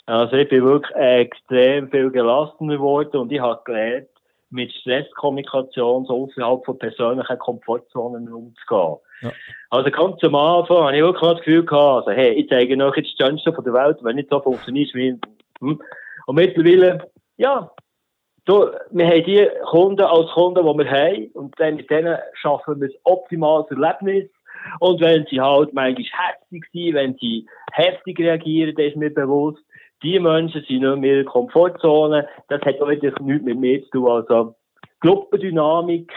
Also ich bin wirklich extrem viel gelassener geworden und ich habe gelernt, mit Stresskommunikation so außerhalb von persönlichen Komfortzonen umzugehen. Ja. Also ganz am Anfang habe ich wirklich das Gefühl gehabt, also hey, ich zeige euch jetzt das Schönste von der Welt, wenn nicht so funktioniert wie... Hm. Und mittlerweile, ja, so, wir haben die Kunden als Kunden, die wir haben, und dann mit denen schaffen wir ein optimales Erlebnis. Und wenn sie halt manchmal herzig sind, wenn sie heftig reagieren, dann ist mir bewusst, die Menschen sind nicht mehr in der Komfortzone. Das hat auch nichts mit mir zu tun. Also, Gruppendynamik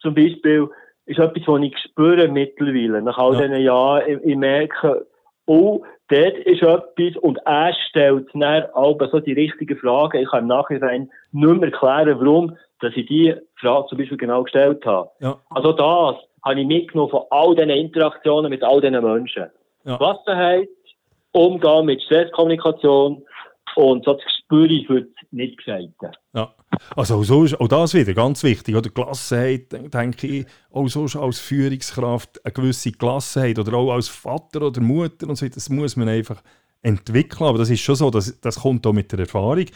zum Beispiel ist etwas, was ich spüre mittlerweile. Nach all ja. diesen Jahren, ich, ich merke, oh, dort ist etwas und er stellt dann aber so die richtigen Fragen. Ich kann im Nachhinein nicht mehr erklären, warum dass ich die Frage zum Beispiel genau gestellt habe. Ja. Also das habe ich mitgenommen von all diesen Interaktionen mit all diesen Menschen. Ja. Gelassenheit, Umgang mit Stresskommunikation und so das spüre ich heute nicht gesagt. Ja. Also auch, so ist, auch das wieder ganz wichtig. Oder Gelassenheit, denke ich, auch so als Führungskraft eine gewisse Gelassenheit oder auch als Vater oder Mutter und so, das muss man einfach entwickeln. Aber das ist schon so, das, das kommt auch mit der Erfahrung.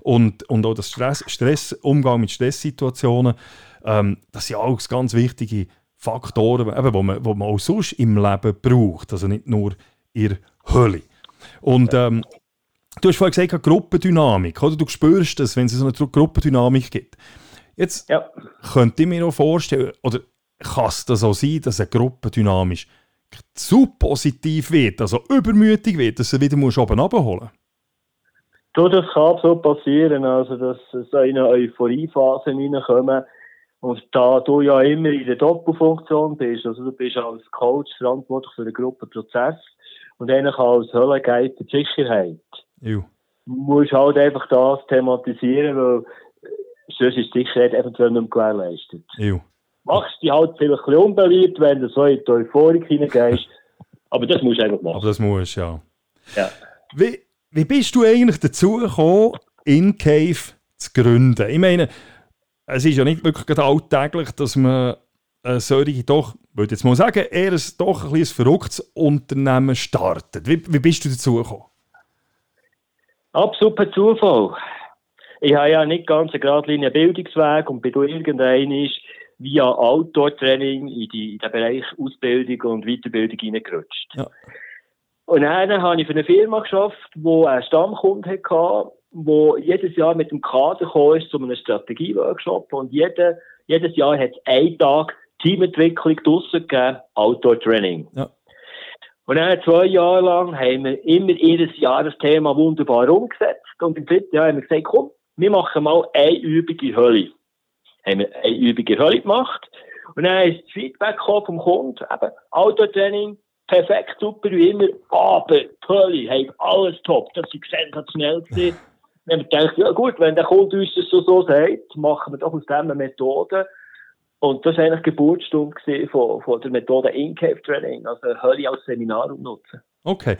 Und, und auch das Stress, Stress, Umgang mit Stresssituationen, ähm, das sind auch ganz wichtige Faktoren, eben, wo, man, wo man auch sonst im Leben braucht. Also nicht nur in der Hölle. Und ähm, Du hast vorhin gesagt, Gruppendynamik, oder? Du spürst das, wenn es so eine Gruppendynamik gibt. Jetzt ja. könnte ich mir auch vorstellen, oder kann es das auch sein, dass eine Gruppendynamik zu positiv wird, also übermütig wird, dass du wieder musst oben abholen Du, das kann so passieren, also dass so in eine Euphoriephase hineinkommen und da du ja immer in der Doppelfunktion bist, also du bist als Coach verantwortlich für den Gruppenprozess und eigentlich als Höllengeist für die Sicherheit. Jo. Musst halt einfach das thematisieren, weil sonst ist die Sicherheit eventuell nicht mehr gewährleistet. Jo. Machst dich halt vielleicht ein bisschen unbeliebt, wenn du so in die Euphorik hineingehst. Aber das musst du einfach machen. Aber das musst du, ja. ja. Wie, wie bist du eigentlich dazu gekommen, InCave zu gründen? Ich meine, es ist ja nicht wirklich alltäglich, dass man äh, solche doch, würde jetzt mal sagen, eher ein, doch ein, ein verrücktes Unternehmen startet. Wie, wie bist du dazu gekommen? Absolut per Zufall. Ich habe ja nicht ganz einen geradlinigen Bildungsweg und bin irgendein via Outdoor-Training in, in den Bereich Ausbildung und Weiterbildung hineingerutscht. Ja. Und dann habe ich für eine Firma geschafft, die einen Stammkunden hatte, der jedes Jahr mit dem Kader kam zu einem Strategieworkshop und jede, jedes Jahr hat es einen Tag Teamentwicklung draussen gegeben, Outdoor-Training. Ja. Und dann zwei Jahre lang haben wir immer jedes Jahr das Thema wunderbar umgesetzt. Und im dritten Jahr haben wir gesagt, komm, wir machen mal eine in Hölle. Haben wir eine in Hölle gemacht. Und dann ist das Feedback vom Kunden, eben, Autotraining, perfekt, super, wie immer, aber die Hölle, hey, alles top, das ist sensationell gewesen. Dann haben wir gedacht, ja gut, wenn der Kunde uns das so, so sagt, machen wir doch aus dieser Methode und das war eigentlich die Geburtsstunde von, von der Methode In-Cave Training, also Hölle als Seminar nutzen. Okay.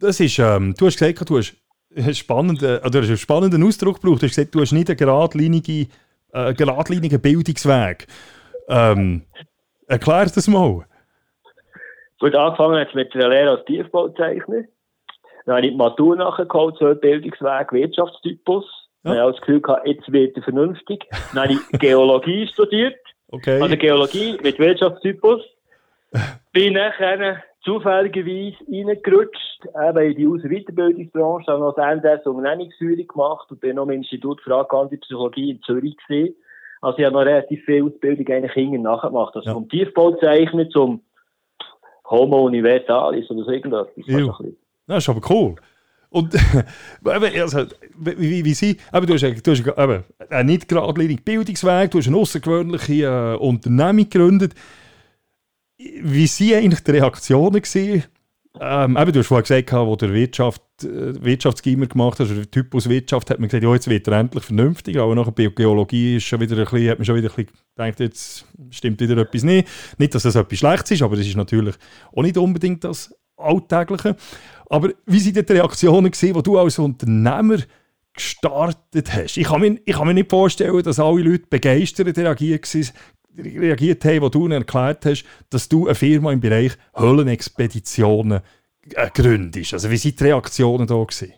Das ist, ähm, du hast gesagt, du hast einen spannenden, oder einen spannenden Ausdruck gebraucht. Du hast gesagt, du hast nicht einen geradlinigen, äh, geradlinigen Bildungsweg. Ähm, erklär das mal. Gut, angefangen hat mit der Lehre als Tiefbauzeichner. Dann habe ich die Matur nachgeholt, so Bildungsweg Wirtschaftstypus. Ja. Dann habe ich das Gefühl gehabt, jetzt wird er vernünftig. Dann habe ich Geologie studiert. Okay. Also Geologie mit Wirtschaftstypus. Bin nachher zufälligerweise reingerutscht, eben in die Aus- und Weiterbildungsbranche, habe noch das NDS Unternehmensführung gemacht und bin noch im Institut für angewandte Psychologie in Zürich gewesen. Also ich habe noch relativ viel Ausbildung eigentlich hinten nachgemacht. Also ja. vom Tiefbauzeichner zum Homo Universalis oder so irgendwas. Das ist aber cool. Und also, wie, wie sie, aber du hast, du hast eben, einen nicht geradlinigen Bildungsweg, du hast eine außergewöhnliche äh, Unternehmung gegründet. Wie sie eigentlich die Reaktionen? Ähm, eben, du hast vorhin gesagt, wo der Wirtschaft, äh, Wirtschaftsgeimer gemacht hast, oder der Typus Wirtschaft, hat man gesagt, ja, jetzt wird er endlich vernünftig, aber nachher bei Geologie ist schon wieder ein bisschen, hat man schon wieder ein bisschen gedacht, jetzt stimmt wieder etwas nicht. Nicht, dass das etwas Schlechtes ist, aber das ist natürlich auch nicht unbedingt das Alltägliche. Aber wie sind die Reaktionen die du als Unternehmer gestartet hast? Ich kann, mir, ich kann mir nicht vorstellen, dass alle Leute begeistert reagiert, reagiert haben, wo du ihnen erklärt hast, dass du eine Firma im Bereich Höhlenexpeditionen äh, gründest. Also wie sind die Reaktionen da gewesen?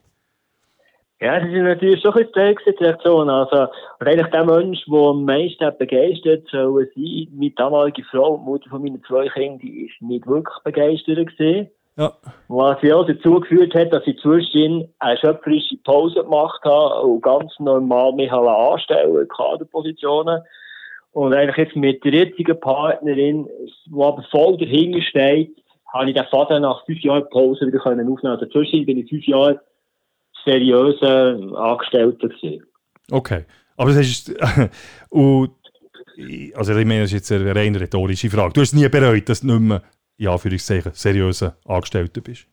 Ja, das ist natürlich schon ein bisschen die Reaktion. Also, und eigentlich der Mensch, der am meisten begeistert soll sein, meine damalige Frau, die Mutter von meinen zwei Kindern, die ist nicht wirklich begeistert gewesen. Ja. Was ja auch dazu geführt hat, dass ich zwischen eine schöpferische Pause gemacht habe und ganz normal mich anstellen in Kaderpositionen. Und eigentlich jetzt mit der jetzigen Partnerin, die aber voll dahinter steht, habe ich den Faden nach fünf Jahren Pause wieder können aufnehmen. Also zwischen bin ich fünf Jahre seriöser Angestellter gewesen. Okay. Aber das ist, und, also ich meine, das ist jetzt eine rein rhetorische Frage. Du hast nie bereut, dass du nicht mehr ja, für dich seriöser Angestellter bist?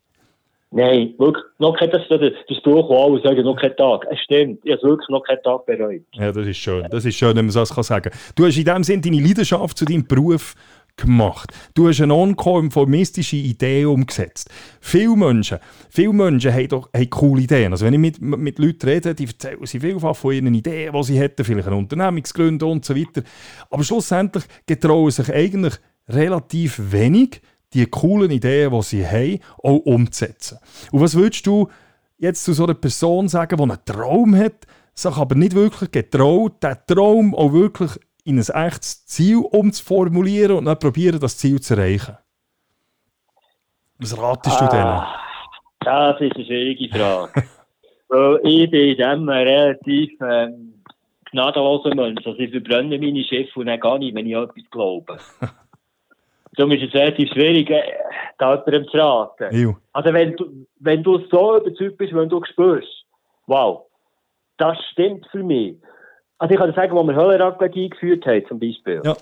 Nein, wirklich, noch kein, das, das Spruch, wo alle sagen, noch kein Tag. Es stimmt, ich habe wirklich noch keinen Tag bereut. Ja, das ist schön. Das ist schön, wenn man das sagen kann. Du hast in dem Sinne deine Leidenschaft zu deinem Beruf gemacht. Du hast eine nonkonformistische Idee umgesetzt. Viele Menschen, viele Menschen haben, doch, haben coole Ideen. Also wenn ich mit, mit Leuten rede, die erzählen sie vielfach von ihren Ideen, die sie hätten, vielleicht eine Unternehmungsgründe und so weiter. Aber schlussendlich getrauen sich eigentlich relativ wenig, die coolen Ideen, die sie haben, auch umzusetzen. Und was würdest du jetzt zu so einer Person sagen, die einen Traum hat, sich aber nicht wirklich getraut, diesen Traum auch wirklich in ein echtes Ziel umzuformulieren und dann probieren, das Ziel zu erreichen? Was ratest du denen? Ah, das ist eine schwierige Frage. Weil ich bin in dem relativ ähm, gnadenloser Mensch. Also ich verbrenne meine Schiffe und dann gar nicht, wenn ich an etwas glaube. Darum ist es relativ schwierig, äh, da jemandem zu raten. Ew. Also wenn du, wenn du so überzeugt bist, wenn du spürst, wow, das stimmt für mich. Also ich kann dir sagen, wo wir Höllenraclette eingeführt haben, zum Beispiel. Ja.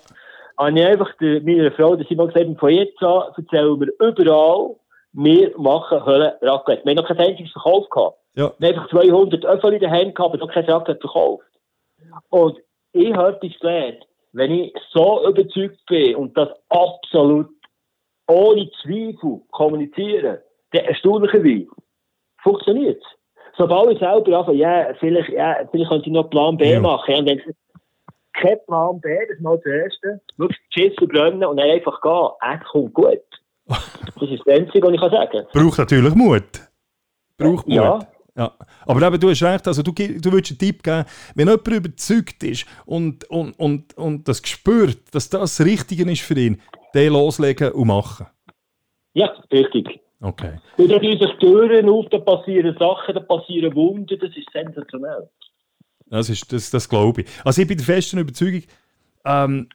Habe ich einfach der, meiner Frau, die Simon gesagt, von jetzt an erzählen wir überall, wir machen Höllenraclette. Wir haben noch kein einziges Verkauf gehabt. Ja. Wir haben einfach 200 Öffel in der Hand gehabt, aber noch kein Raclette verkauft. Und ich habe etwas gelernt wenn ich so überzeugt bin und das absolut ohne Zweifel kommuniziere, dann erstaunlicherweise funktioniert es. Sobald ich selber anfange, ja, vielleicht, ja, vielleicht könnte ich noch Plan B ja. machen, ja, und dann kein Plan B, das ist mal das Erste, wirklich Schiss verbrennen und dann einfach gehen, es kommt gut. Das ist das Einzige, was ich sagen kann. Braucht natürlich Mut. Braucht Mut. Ja. Ja. Aber eben, du hast recht, also du, du würdest einen Tipp geben, wenn jemand überzeugt ist und, und, und, und das spürt, dass das das Richtige ist für ihn, den loslegen und machen. Ja, richtig. Okay. Und dann gehen sich Türen auf, da passieren Sachen, da passieren Wunder, das ist sensationell. Das, ist, das, das glaube ich. Also ich bin der festen Überzeugung, ähm,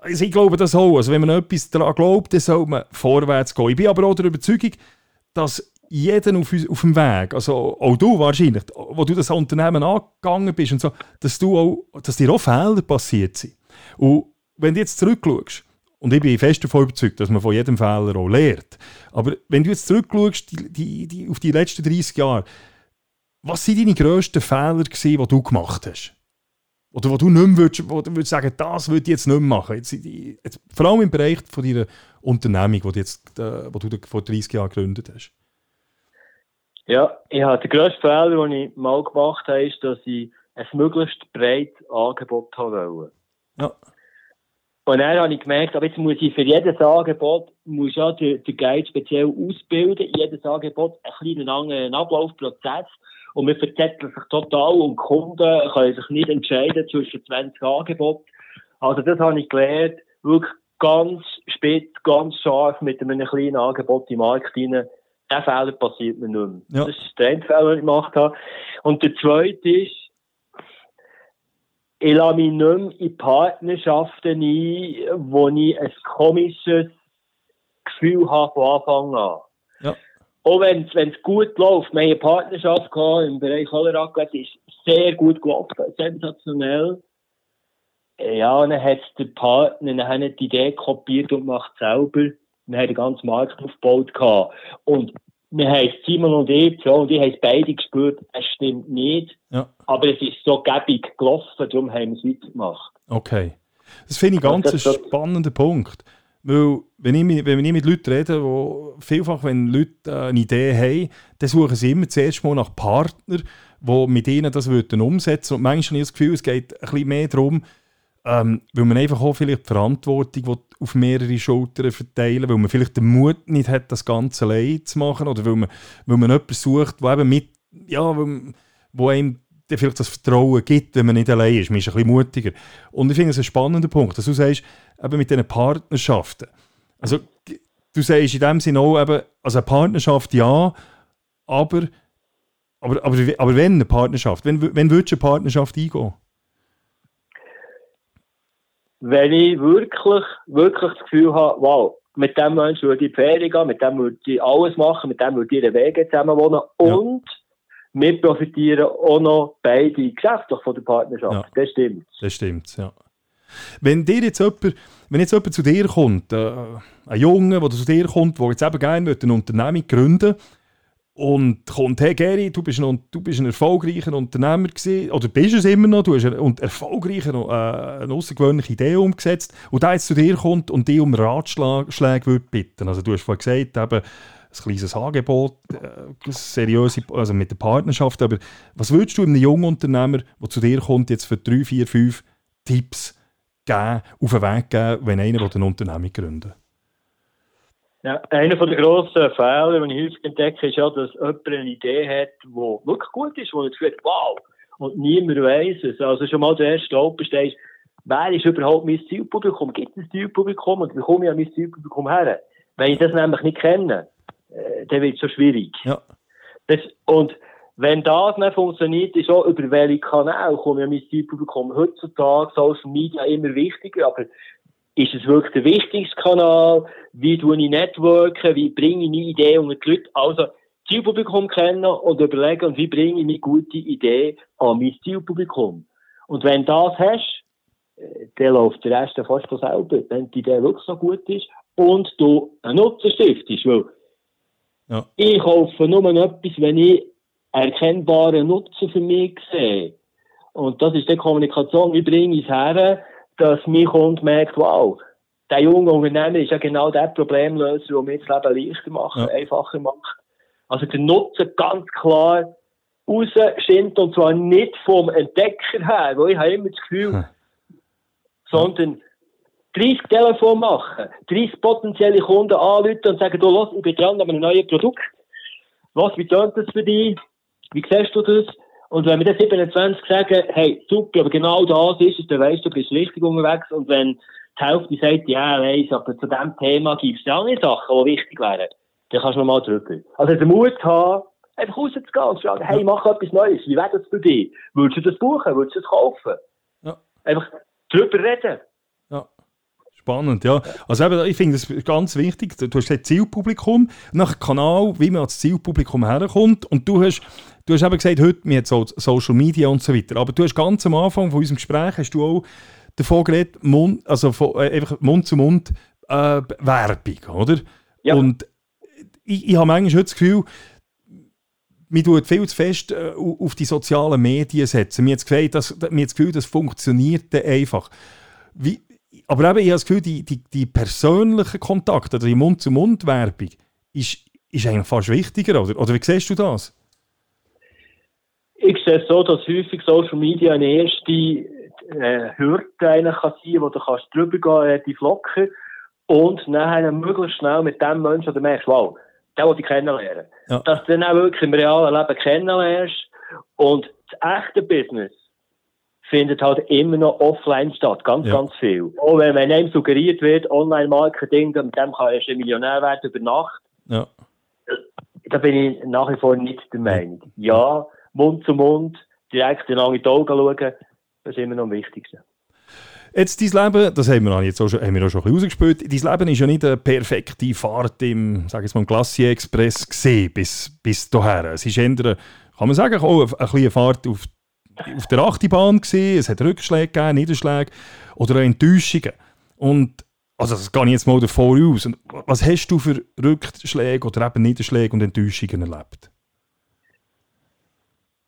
also ich glaube das auch. Also wenn man etwas daran glaubt, dann soll man vorwärts gehen. Ich bin aber auch der Überzeugung, dass jeden auf, auf dem Weg, also auch du wahrscheinlich, wo du das Unternehmen angegangen bist und so, dass, du auch, dass dir auch Fehler passiert sind. Und wenn du jetzt zurückschaust, und ich bin fest davon überzeugt, dass man von jedem Fehler auch lernt, aber wenn du jetzt zurückschaust die, die, die, auf die letzten 30 Jahre, was sind deine grössten Fehler gewesen, die du gemacht hast? Oder wo du nicht mehr würdest, wo du würdest sagen, das würde ich jetzt nicht mehr machen. Jetzt, jetzt, vor allem im Bereich von deiner Unternehmung, die du, jetzt, äh, wo du vor 30 Jahren gegründet hast. Ja, ich habe den grössten Fehler, den ich mal gemacht habe, ist, dass ich ein möglichst breites Angebot haben wollte. Ja. Und dann habe ich gemerkt, aber jetzt muss ich für jedes Angebot, muss ja der, der Guide speziell ausbilden, jedes Angebot einen kleinen anderen Ablaufprozess. Und wir verzetteln sich total und Kunden können sich nicht entscheiden zwischen 20 Angeboten. Also das habe ich gelernt, wirklich ganz spät, ganz scharf mit einem kleinen Angebot im Markt rein. Der Fehler passiert mir nicht mehr. Ja. Das ist der Fehler, den ich gemacht habe. Und der zweite ist, ich lasse mich nicht mehr in Partnerschaften ein, wo ich ein komisches Gefühl habe von Anfang an. Ja. Auch wenn es gut läuft. Wir haben eine Partnerschaft gehabt im Bereich Holleracke, die ist sehr gut gelaufen, sensationell. Ja, und dann hat der Partner dann hat die Idee kopiert und macht selber. Wir haben den ganzen Markt aufgebaut gehabt. Und wir haben Simon und ich, Frau und ich, haben beide gespürt, es stimmt nicht. Ja. Aber es ist so gäbig gelaufen, darum haben wir es weitergemacht. Okay. Das finde ich ganz ein spannender Punkt. Weil, wenn ich, mit, wenn ich mit Leuten rede, wo vielfach, wenn Leute äh, eine Idee haben, dann suchen sie immer zuerst mal nach Partnern, die mit ihnen das würden umsetzen Und manchmal habe ich das Gefühl, es geht ein bisschen mehr darum, ähm, weil man einfach auch vielleicht die Verantwortung auf mehrere Schultern verteilen weil man vielleicht den Mut nicht hat, das Ganze allein zu machen oder weil man, weil man jemanden sucht, der mit, ja, wo einem vielleicht das Vertrauen gibt, wenn man nicht allein ist. Man ist ein bisschen mutiger. Und ich finde es ein spannender Punkt, dass du sagst, eben mit diesen Partnerschaften. Also, du sagst in dem Sinne auch eben, also eine Partnerschaft ja, aber, aber, aber, aber wenn eine Partnerschaft, wenn, wenn würdest du eine Partnerschaft eingehen? Wenn ich wirklich, wirklich das Gefühl habe, wow, mit dem Menschen würde ich Ferien gehen, mit dem würde ich alles machen, mit dem würde ich in Wege zusammen wohnen ja. und wir profitieren auch noch beide geschäftlich von der Partnerschaft. Ja. Das stimmt. Das stimmt, ja. Wenn dir jetzt jemand, wenn jetzt jemand zu dir kommt, äh, ein Junge, der zu dir kommt, der jetzt eben gerne eine Unternehmung gründen und kommt, hey Gary, du bist ein, du bist ein erfolgreicher Unternehmer gewesen, oder bist es immer noch, du hast eine, erfolgreicher, äh, eine außergewöhnliche Idee umgesetzt. Und der jetzt zu dir kommt und dich um Ratschläge wird bitten. Also du hast vorhin gesagt, eben, ein kleines Angebot, äh, seriöse, also mit der Partnerschaft, aber was würdest du einem jungen Unternehmer, der zu dir kommt, jetzt für drei, vier, fünf Tipps geben, auf den Weg geben, wenn einer eine Unternehmung gründen ja, einer der grossen Fehler, die ich häufig entdecke, ist ja, dass jemand eine Idee hat, die wirklich gut ist, wo jetzt sagt, wow, und niemand weiß es. Also schon mal der erste Stolperstein ist, wer ist überhaupt mein Zielpublikum? Gibt es ein Zielpublikum und wie komme ich an mein Zielpublikum her? Wenn ich das nämlich nicht kenne, äh, dann wird es so schwierig. Ja. Das, und wenn das nicht funktioniert, ist auch über welche Kanäle komme ich an mein Zielpublikum. Heutzutage Social Media immer wichtiger, aber ist es wirklich der wichtigste Kanal? Wie tue ich networken? Wie bringe ich eine Idee unter die Leute? Also, Zielpublikum kennen und überlegen, und wie bringe ich eine gute Idee an mein Zielpublikum? Und wenn du das hast, äh, dann läuft der Rest fast von selber, wenn die Idee wirklich so gut ist und du einen Nutzen stiftest. Weil ja. ich kaufe nur etwas, wenn ich erkennbaren Nutzen für mich sehe. Und das ist die Kommunikation. Wie bringe ich es her? Dass mein Kunde merkt, wow, der junge Unternehmer ist ja genau der Problemlöser, der mir das Leben leichter macht, ja. einfacher macht. Also der Nutzen ganz klar rausschimpft und zwar nicht vom Entdecker her, wo ich habe immer das Gefühl, hm. sondern 30 Telefon machen, 30 potenzielle Kunden anrufen und sagen, du, los, ich bin dran an einem neuen Produkt. Was, wie tönt das für dich? Wie siehst du das? Und wenn wir dann 27 sagen, hey, super, aber genau das ist es, dann weißt du, du bist richtig unterwegs. Und wenn die Hälfte sagt, ja, weiss, aber zu diesem Thema gibt es ja andere Sachen, die wichtig wären, dann kannst du nochmal drüber. Also den Mut haben, einfach rauszugehen und zu sagen, hey, mach etwas Neues, wie wäre das für dich? Würdest du das buchen? Würdest du das kaufen? Ja. Einfach drüber reden. Spannend, ja. Also eben, ich finde das ganz wichtig. Du hast das Zielpublikum, nach Kanal, wie man ans Zielpublikum herkommt. Und du hast, du hast eben gesagt, heute, wir haben Social Media und so weiter. Aber du hast ganz am Anfang von unserem Gespräch hast du auch davon geredet, Mund, also von, äh, einfach Mund zu Mund äh, Werbung, oder? Ja. Und ich, ich habe manchmal heute das Gefühl, man tut viel zu fest äh, auf die sozialen Medien setzen. Mir hat das, das Gefühl, das funktioniert einfach. Wie, aber eben, ich habe das Gefühl, die, die, die persönlichen Kontakte, also die Mund-zu-Mund-Werbung, ist, ist eigentlich fast wichtiger, oder? Oder wie siehst du das? Ich sehe es so, dass häufig Social Media eine erste, äh, Hürde eigentlich kann sein, wo du kannst drüber gehen, relativ locker. Und nachher möglichst schnell mit dem Menschen, der merkst, wow, den will ich kennenlernen. Ja. Dass du dann auch wirklich im realen Leben kennenlernst. Und das echte Business findet halt immer noch offline statt, ganz, ja. ganz viel. Auch wenn, wenn einem suggeriert wird, Online-Marketing, mit dem kann er ein Millionär werden über Nacht. Ja. Da bin ich nach wie vor nicht der Meinung. Ja, Mund zu Mund, direkt in die Augen schauen, das ist immer noch am wichtigsten. Jetzt dein Leben, das haben wir jetzt auch schon, haben wir auch schon ein bisschen rausgespielt, dein Leben ist ja nicht eine perfekte Fahrt im, sag ich mal, Glacier Express gesehen bis, bis dahin. Es ist eher, kann man sagen, auch eine, eine kleine Fahrt auf, auf der Achterbahn gesehen. Es hat Rückschläge gegeben, Niederschläge oder auch Enttäuschungen. Und also das gehe ich jetzt mal davor aus. Und was hast du für Rückschläge oder eben Niederschläge und Enttäuschungen erlebt?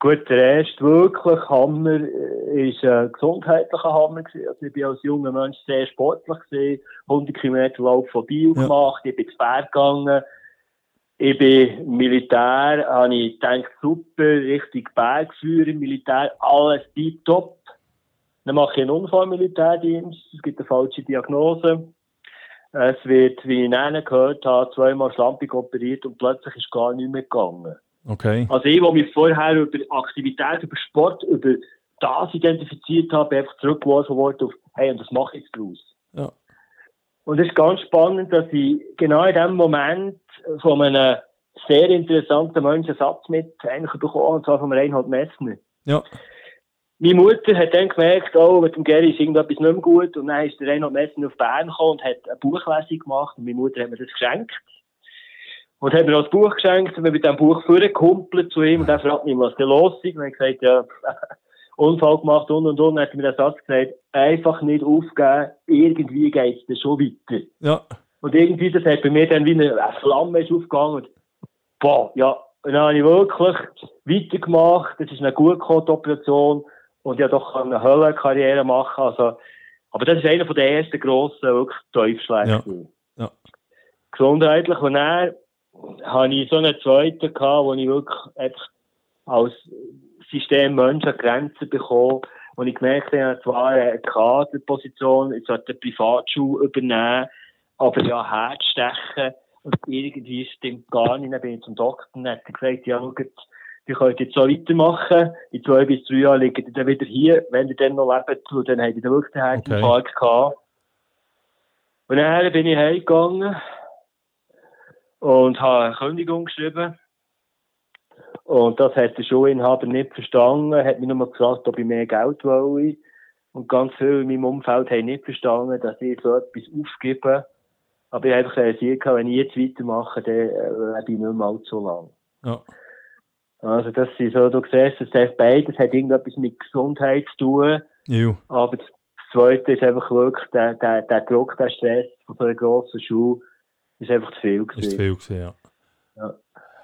Gut, der erste wirklich Hammer äh, ist ein gesundheitlicher Hammer gewesen. Also ich bin als junger Mensch sehr sportlich gewesen. 100 Kilometer Lauf von Bio ja. gemacht. Ich bin zu Berg gegangen. Ich bin Militär, habe ich gedacht, super, richtig Bergführer Militär, alles top. Dann mache ich einen Unfall Militärdienst. Es gibt eine falsche Diagnose. Es wird, wie ich Ihnen gehört habe, zweimal schlampig operiert und plötzlich ist gar nicht mehr gegangen. Okay. Also ich, der mich vorher über Aktivität, über Sport, über das identifiziert habe, bin einfach zurückgeworfen worden auf, hey, und das mache ich jetzt draus. Ja. Und es ist ganz spannend, dass ich genau in dem Moment von einem sehr interessanten Menschen Satz mit eigentlich bekommen, und zwar von Reinhold Messner. Ja. Meine Mutter hat dann gemerkt, oh, mit dem Gary ist irgendetwas nicht mehr gut, und dann ist der Reinhold Messner auf Bern gekommen und hat eine Buchlesung gemacht, und meine Mutter hat mir das geschenkt. Und hat mir auch das Buch geschenkt und wir mit dem Buch vorgekumpelt zu ihm und er fragt mich, was da los ist. Und er hat gesagt, ja, Unfall gemacht und und und. Dann hat mir den Satz gesagt, einfach nicht aufgeben, irgendwie geht es schon weiter. Ja. Und irgendwie, das hat bei mir dann wie eine, Flamme ist aufgegangen. Und, boah, ja, und dann habe ich wirklich weitergemacht. Das ist eine gut Operation und ich habe doch eine Höllenkarriere machen. Also, aber das ist einer von den ersten grossen, wirklich Teufschläge. Ja. ja. Gesundheitlich. Und dann habe ich so einen zweiten gehabt, wo ich wirklich einfach als System Menschen Grenzen bekommen, wo ich gemerkt habe, zwar eine Kaderposition, jetzt sollte eine Privatschule übernehmen, aber ja, Herzstechen und irgendwie stimmt gar nicht. Dann bin ich zum Doktor und hat gesagt, ja, schaut, ihr könnt jetzt so weitermachen. In zwei bis drei Jahren liegt ihr dann wieder hier, wenn ihr dann noch lebt. Und dann habt ihr wirklich den Herzinfarkt okay. gehabt. Und dann bin ich heimgegangen und habe eine Kündigung geschrieben. Und das hat der Schulinhaber nicht verstanden, hat mich nur gefragt, ob ich mehr Geld wolle. Und ganz viele in meinem Umfeld haben nicht verstanden, dass ich so etwas aufgebe. Aber ich habe einfach realisiert, wenn ich jetzt weitermache, dann äh, lebe ich nicht mehr allzu lang. Ja. Also das ist so, du siehst, das heißt beides hat irgendetwas mit Gesundheit zu tun. Ja. Aber das Zweite ist einfach wirklich der, der, der Druck, der Stress von so einer grossen Schule, ist einfach zu viel gewesen. Ist zu viel gewesen, ja. ja.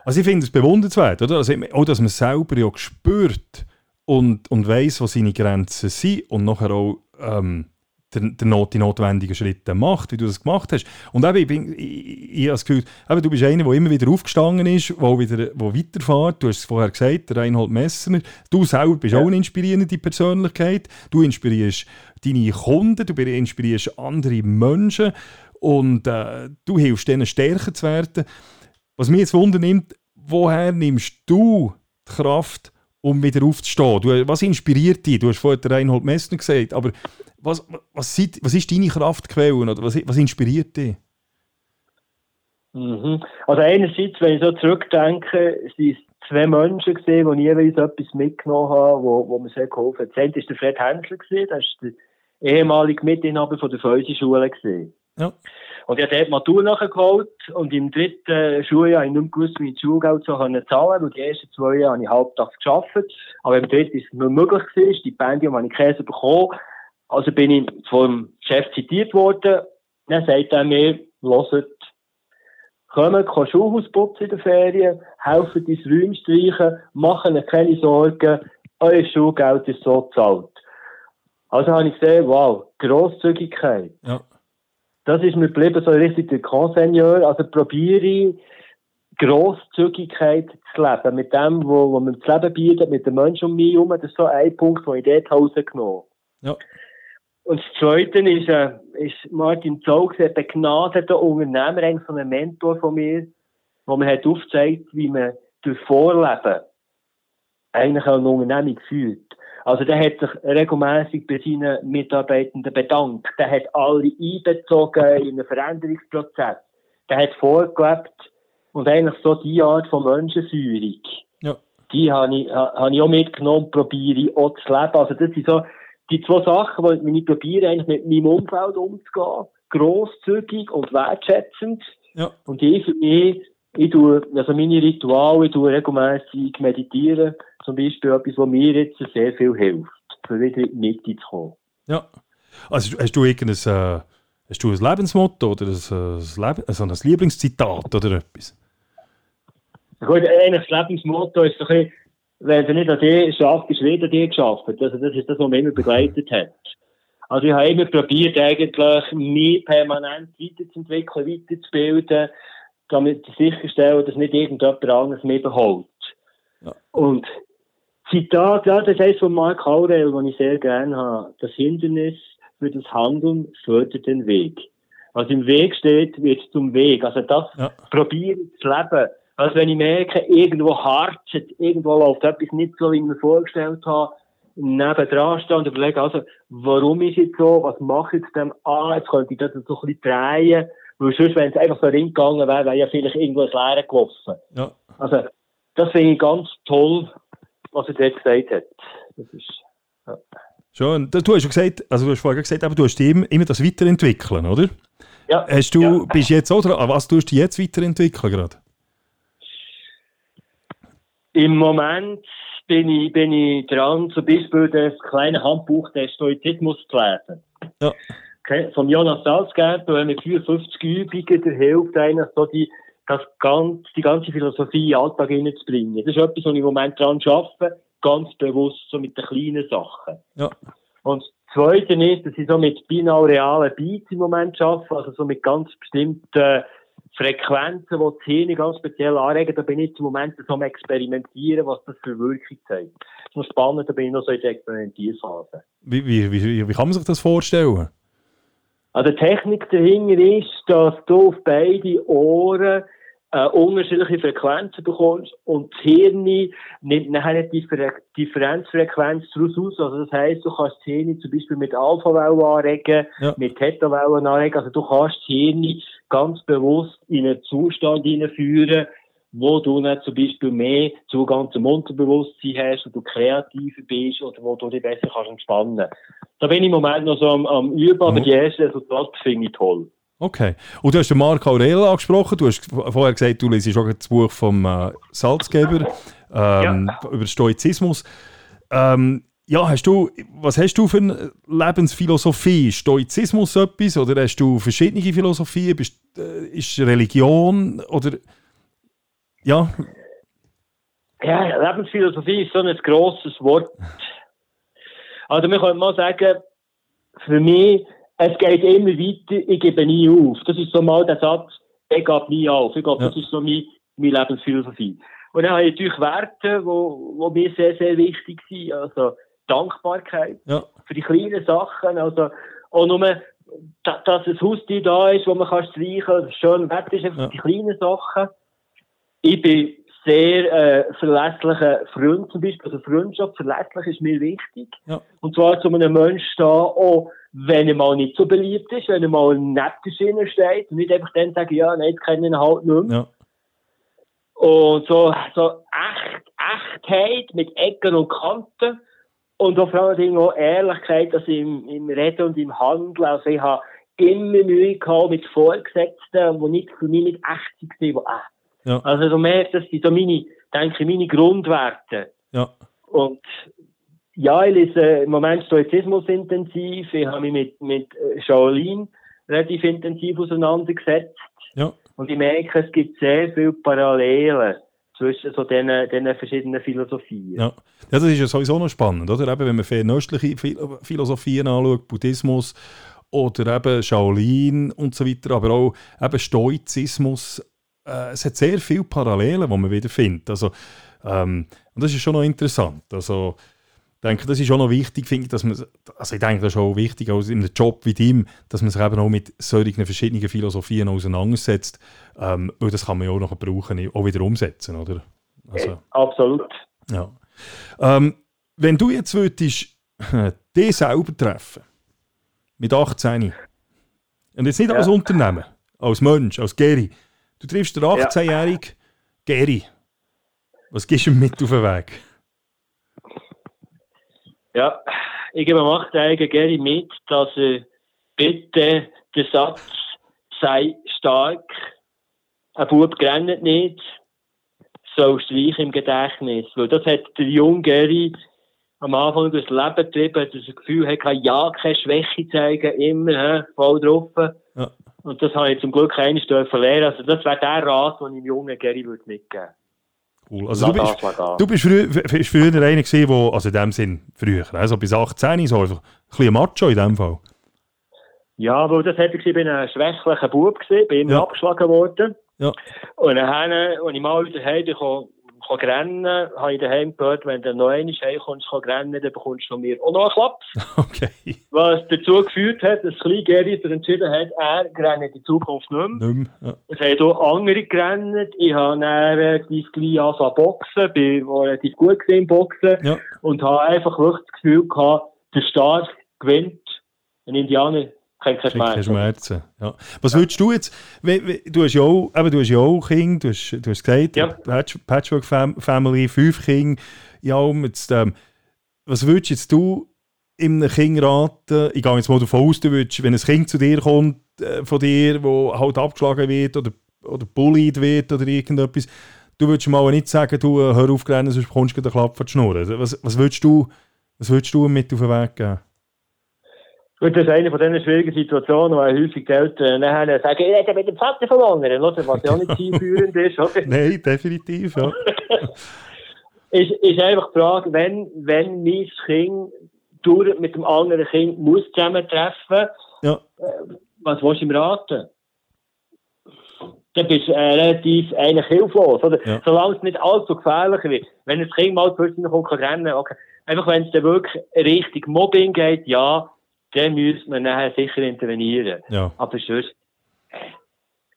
Also ich finde es bewundernswert, oder? Also auch, dass man selber ja spürt und, und weiss, wo seine Grenzen sind und nachher auch ähm, der, der Not, die notwendigen Schritte macht, wie du das gemacht hast. Und eben, ich, bin, ich, ich habe das Gefühl, eben, du bist einer, der immer wieder aufgestanden ist, der wieder wo weiterfährt. Du hast es vorher gesagt, der Reinhold Messner. Du selber bist ja. auch eine inspirierende Persönlichkeit. Du inspirierst deine Kunden, du inspirierst andere Menschen und äh, du hilfst denen stärker zu werden. Was mich jetzt wundernimmt, woher nimmst du die Kraft, um wieder aufzustehen? Du, was inspiriert dich? Du hast vorhin Reinhold Messner gesagt, aber was, was, was ist deine Kraftquelle oder was, was inspiriert dich? Mhm. Also einerseits, wenn ich so zurückdenke, sind es zwei Menschen gesehen, die jeweils etwas mitgenommen haben, wo, wo mir sehr geholfen hat. Das eine war der Fred Hensler, das ist der ehemalige Mitinhaber von der Feusi-Schule. Ja. Und ich habe dort Matur nachgeholt und im dritten Schuljahr habe ich nicht gewusst, wie ich das Schulgeld so zahlen konnte. Und die ersten zwei Jahre habe ich halbtags gearbeitet. Aber im dritten ist es mir möglich gewesen, Stipendium habe ich Käse bekommen. Also bin ich vom Chef zitiert worden. Dann sagt er mir, hört, kommen, kann Schulhaus putzen in der Ferien, helfen dein Räume streichen, machen keine Sorgen, euer Schulgeld ist so gezahlt. Also habe ich gesehen, wow, Grosszügigkeit. Ja das ist mir geblieben, so richtig der Conseigneur. Also probiere Grosszügigkeit zu leben. Mit dem, wo, wo man das Leben bietet, mit den Menschen um mich herum. Das ist so ein Punkt, den ich dort rausgenommen Ja. Und das Zweite ist, äh, ist Martin Zog, ein begnadeter Unternehmer, eigentlich so ein Mentor von mir, wo mir hat aufgezeigt, wie man durch Vorleben eigentlich eine Unternehmung führt. Also der hat sich regelmäßig bei seinen Mitarbeitenden bedankt. Der hat alle einbezogen in einen Veränderungsprozess. Der hat vorgelebt und eigentlich so die Art von Menschenführung. Ja. Die habe ich, habe ich auch mitgenommen, probiere auch zu leben. Also das sind so die zwei Sachen, die ich probiere, eigentlich mit meinem Umfeld umzugehen. Grosszügig und wertschätzend. Ja. Und ich für mich ich tue, also meine Rituale, ich tue regelmässig meditieren. Zum Beispiel etwas, was mir jetzt sehr viel hilft, für wieder in die Mitte zu kommen. Ja. Also hast du irgendein, äh, hast du ein Lebensmotto oder ein, ein, Leb also ein Lieblingszitat oder etwas? Gut, eigentlich das Lebensmotto ist doch ein wenn du nicht an dir schaffst, ist wieder dir geschafft. Also das ist das, was mich immer begleitet hat. Also ich habe immer probiert, eigentlich mich permanent weiterzuentwickeln, weiterzubilden, damit sicherstellen, dass nicht irgendjemand anderes mehr beholt. Ja. Und Zitat, ja, das heißt von Mark Aurel, den ich sehr gerne habe. Das Hindernis für das Handeln fördert den Weg. Was im Weg steht, wird zum Weg. Also das ja. probieren zu leben. Also wenn ich merke, irgendwo harzt, irgendwo läuft etwas nicht so, wie ich mir vorgestellt habe, nebendran stehen und überlegen, also, warum ist es so, was mache ich jetzt dem? Ah, jetzt könnte ich das so ein bisschen drehen weil sonst, wenn es einfach so reingegangen wäre, wäre ja vielleicht irgendwo ins Leere gelaufen. Ja. Also, das finde ich ganz toll, was er dort gesagt hat. Das ist, ja. Schon, du hast ja gesagt, also du hast vorher gesagt, aber du hast immer, immer das Weiterentwickeln, oder? Ja. Hast du, ja. bist jetzt auch dran, was tust du jetzt weiterentwickeln gerade? Im Moment bin ich, bin ich dran, zum Beispiel das kleine Handbuch des Stoizismus zu lesen. Ja vom Jonas Salzgeber, mit 54 Übungen, der hilft eigentlich so die, das ganz, die ganze Philosophie in den Alltag hineinzubringen. Das ist etwas, was ich im Moment dran arbeite, ganz bewusst, so mit den kleinen Sachen. Ja. Und das Zweite ist, dass ich so mit binauralen Beats im Moment arbeite, also so mit ganz bestimmten Frequenzen, die das Hirn ganz speziell anregen. Da bin ich im Moment so am Experimentieren, was das für Wirkung zeigt. Das ist noch spannend, da bin ich noch so in der Experimentierphase. Wie, wie, wie, wie kann man sich das vorstellen? Also die Technik dahinter ist, dass du auf beide Ohren äh, unterschiedliche Frequenzen bekommst und das Hirn nimmt nachher eine Differ Differenzfrequenz daraus aus. Also das heisst, du kannst das Hirn zum Beispiel mit Alpha-Wellen anregen, ja. mit Theta-Wellen anregen. Also du kannst das Hirn ganz bewusst in einen Zustand hineinführen, wo du dann zum Beispiel mehr Zugang zum Unterbewusstsein hast, wo du kreativer bist oder wo du dich besser kannst entspannen. Da bin ich im Moment noch so am, am Üben, aber mhm. die ersten Resultate finde ich toll. Okay. Und du hast den Marc Aurel angesprochen. Du hast vorher gesagt, du liest auch das Buch vom äh, Salzgeber ähm, ja. über Stoizismus. Ähm, ja, hast du, was hast du für eine Lebensphilosophie? Stoizismus etwas oder hast du verschiedene Philosophien? Bist, äh, ist Religion oder ja. Ja, Lebensphilosophie ist so ein grosses Wort. Also, wir können mal sagen, für mich, es geht immer weiter, ich gebe nie auf. Das ist so mal der Satz, ich gebe nie auf. Ich glaube, ja. das ist so meine, meine Lebensphilosophie. Und dann habe ich natürlich Werte, die mir sehr, sehr wichtig sind. Also, Dankbarkeit ja. für die kleinen Sachen. Also, auch nur, dass ein Haustier da ist, wo man kann streichen kann, schön Wetter ist, einfach ja. die kleinen Sachen ich bin sehr äh, verlässlicher Freund zum Beispiel. Also Freundschaft, verlässlich ist mir wichtig. Ja. Und zwar zu einem Menschen da, auch wenn er mal nicht so beliebt ist, wenn er mal nett der steht und nicht einfach dann sagen, ja, nein, jetzt kenne ich ihn halt nicht mehr. Ja. Und so, so echt, Echtheit mit Ecken und Kanten. Und auch vor allem auch Ehrlichkeit, also im, im Reden und im Handeln. Also ich habe immer Mühe gehabt mit Vorgesetzten, die nicht für mich nicht echt waren, die echt ja. Also du merkst, das sind so meine, denke ich, meine Grundwerte. Ja. Und ja, ich lese im Moment Stoizismus intensiv. Ich habe mich mit, mit äh, Shaolin relativ intensiv auseinandergesetzt. Ja. Und ich merke, es gibt sehr viele Parallelen zwischen so diesen, diesen verschiedenen Philosophien. Ja. ja, das ist ja sowieso noch spannend, oder? Eben, wenn man fernöstliche Philosophien anschaut, Buddhismus oder eben Shaolin und so weiter, aber auch eben Stoizismus, äh, es hat sehr viele Parallelen, die man wieder findet. Also, ähm, und das ist schon noch interessant. Also, denke, das ist auch noch wichtig, finde ich, dass man, also ich denke, das ist auch wichtig, auch in einem Job wie dem, dass man sich eben auch mit solchen verschiedenen Philosophien auseinandersetzt, ähm, weil das kann man ja auch noch brauchen, auch wieder umsetzen, oder? Also, Absolut. Ja. Ähm, wenn du jetzt würdest, dich selber treffen, mit 18, und jetzt nicht ja. als Unternehmen, als Mensch, als Gary, du triffst den 18-jährigen ja. Gary, was gibst du ihm mit auf den Weg? Ja, ich gebe dem 18-jährigen Gary mit, dass er bitte der Satz sei stark, ein Bub grennt nicht, soll streichen im Gedächtnis. Weil das hat der junge Gary am Anfang durchs Leben getrieben, dass er das Gefühl hat, ja, keine Schwäche zeigen, immer, he, voll drauf. Ja. Und das habe ich zum Glück eines dürfen lernen. Also das wäre der Rat, den ich dem jungen Gary würde mitgeben Cool. Also du bist, du bist, früher, bist früher einer gewesen, wo, also in dem Sinn früher, also bis 18, so einfach ein bisschen Macho in dem Fall. Ja, weil das hätte ich bin ein schwächlicher Bub gewesen, bin ja. abgeschlagen worden. Ja. Und dann, als ich mal wieder heim kam, kann rennen, habe ich daheim gehört, wenn du noch einmal heimkommst, kann rennen, dann bekommst du von mir auch noch einen Klaps. Okay. Was dazu geführt hat, dass kleine Gary entschieden hat, er rennt in Zukunft nicht mehr. Nicht mehr ja. Es haben auch andere gerannt. Ich habe dann relativ gleich angefangen boxen, bin relativ gut gesehen Boxen ja. und habe einfach wirklich das Gefühl gehabt, der Staat gewinnt. Ein Indianer Schmerzen. Ja. Was würdest du jetzt, du hast ja auch, eben, du hast ja auch Kinder, du hast, du hast gesagt, ja. Patchwork Family, fünf Kinder, ja, jetzt, ähm, was würdest jetzt du einem Kind raten, ich gehe jetzt mal davon aus, du würdest, wenn ein Kind zu dir kommt, äh, von dir, wo halt abgeschlagen wird oder, oder bullied wird oder irgendetwas, du würdest mal nicht sagen, du hör auf sonst bekommst du den Klapp von Schnurren. Was, was würdest du, was würdest du mit auf den Weg geben? Gut, das ist eine von diesen schwierigen Situationen, weil häufig die Eltern nachher sagen, ich rede mit dem Vater von anderen, oder? was ja auch nicht zielführend ist. Oder? Nein, definitiv, ja. ist, ist einfach die Frage, wenn, wenn mein Kind durch mit dem anderen Kind muss zusammentreffen ja. Äh, was willst du ihm raten? Dann bist du äh, relativ eigentlich hilflos, oder? Ja. Solange es nicht allzu gefährlich wird. Wenn das Kind mal plötzlich kommt, kann rennen, okay. Einfach wenn es dann wirklich Richtung Mobbing geht, ja, dann müsste man nachher sicher intervenieren. Ja. Aber sonst,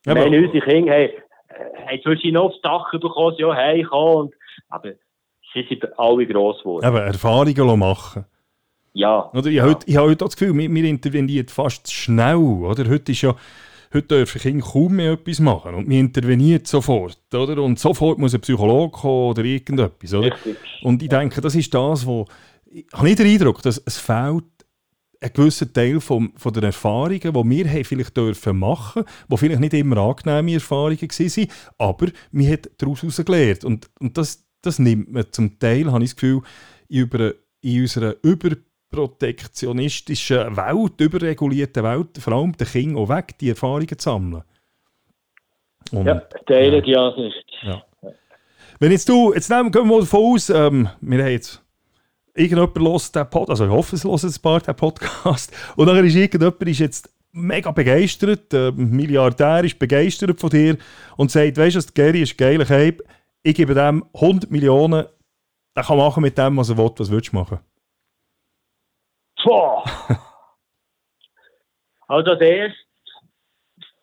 ja, meine, unsere Kinder haben, äh, haben zwischen noch aufs Dach bekommen, ja, hey, komm, aber sie sind alle gross geworden. Aber Erfahrungen machen. Ja. Oder ich, ja. Heute, ich habe heute das Gefühl, wir, wir intervenieren fast schnell, oder? Heute ist ja, heute dürfen Kinder kaum mehr etwas machen und wir intervenieren sofort, oder? Und sofort muss ein Psychologe kommen oder irgendetwas, oder? Und ich denke, das ist das, wo, ich habe nicht den Eindruck, dass es fehlt ein gewisser Teil vom, von der Erfahrungen, die wir haben vielleicht dürfen machen die vielleicht nicht immer angenehme Erfahrungen waren, aber wir haben daraus gelernt. Und, und das, das nimmt man zum Teil, habe ich das Gefühl, in, über, in unserer überprotektionistischen Welt, überregulierten Welt, vor allem den Kindern auch weg, die Erfahrungen zu sammeln. Und, ja, teile die Ansicht. Ja. Wenn jetzt du, jetzt nehmen, gehen wir mal davon aus, ähm, wir haben jetzt irgendjemand hört den Podcast, also ich hoffe, es hört ein paar den Podcast, und dann ist irgendjemand ist jetzt mega begeistert, der Milliardär ist begeistert von dir und sagt, weißt du, Gary ist geil, Cape, ich gebe dem 100 Millionen, er kann machen mit dem, was er will, was willst du machen? Boah! also das erste,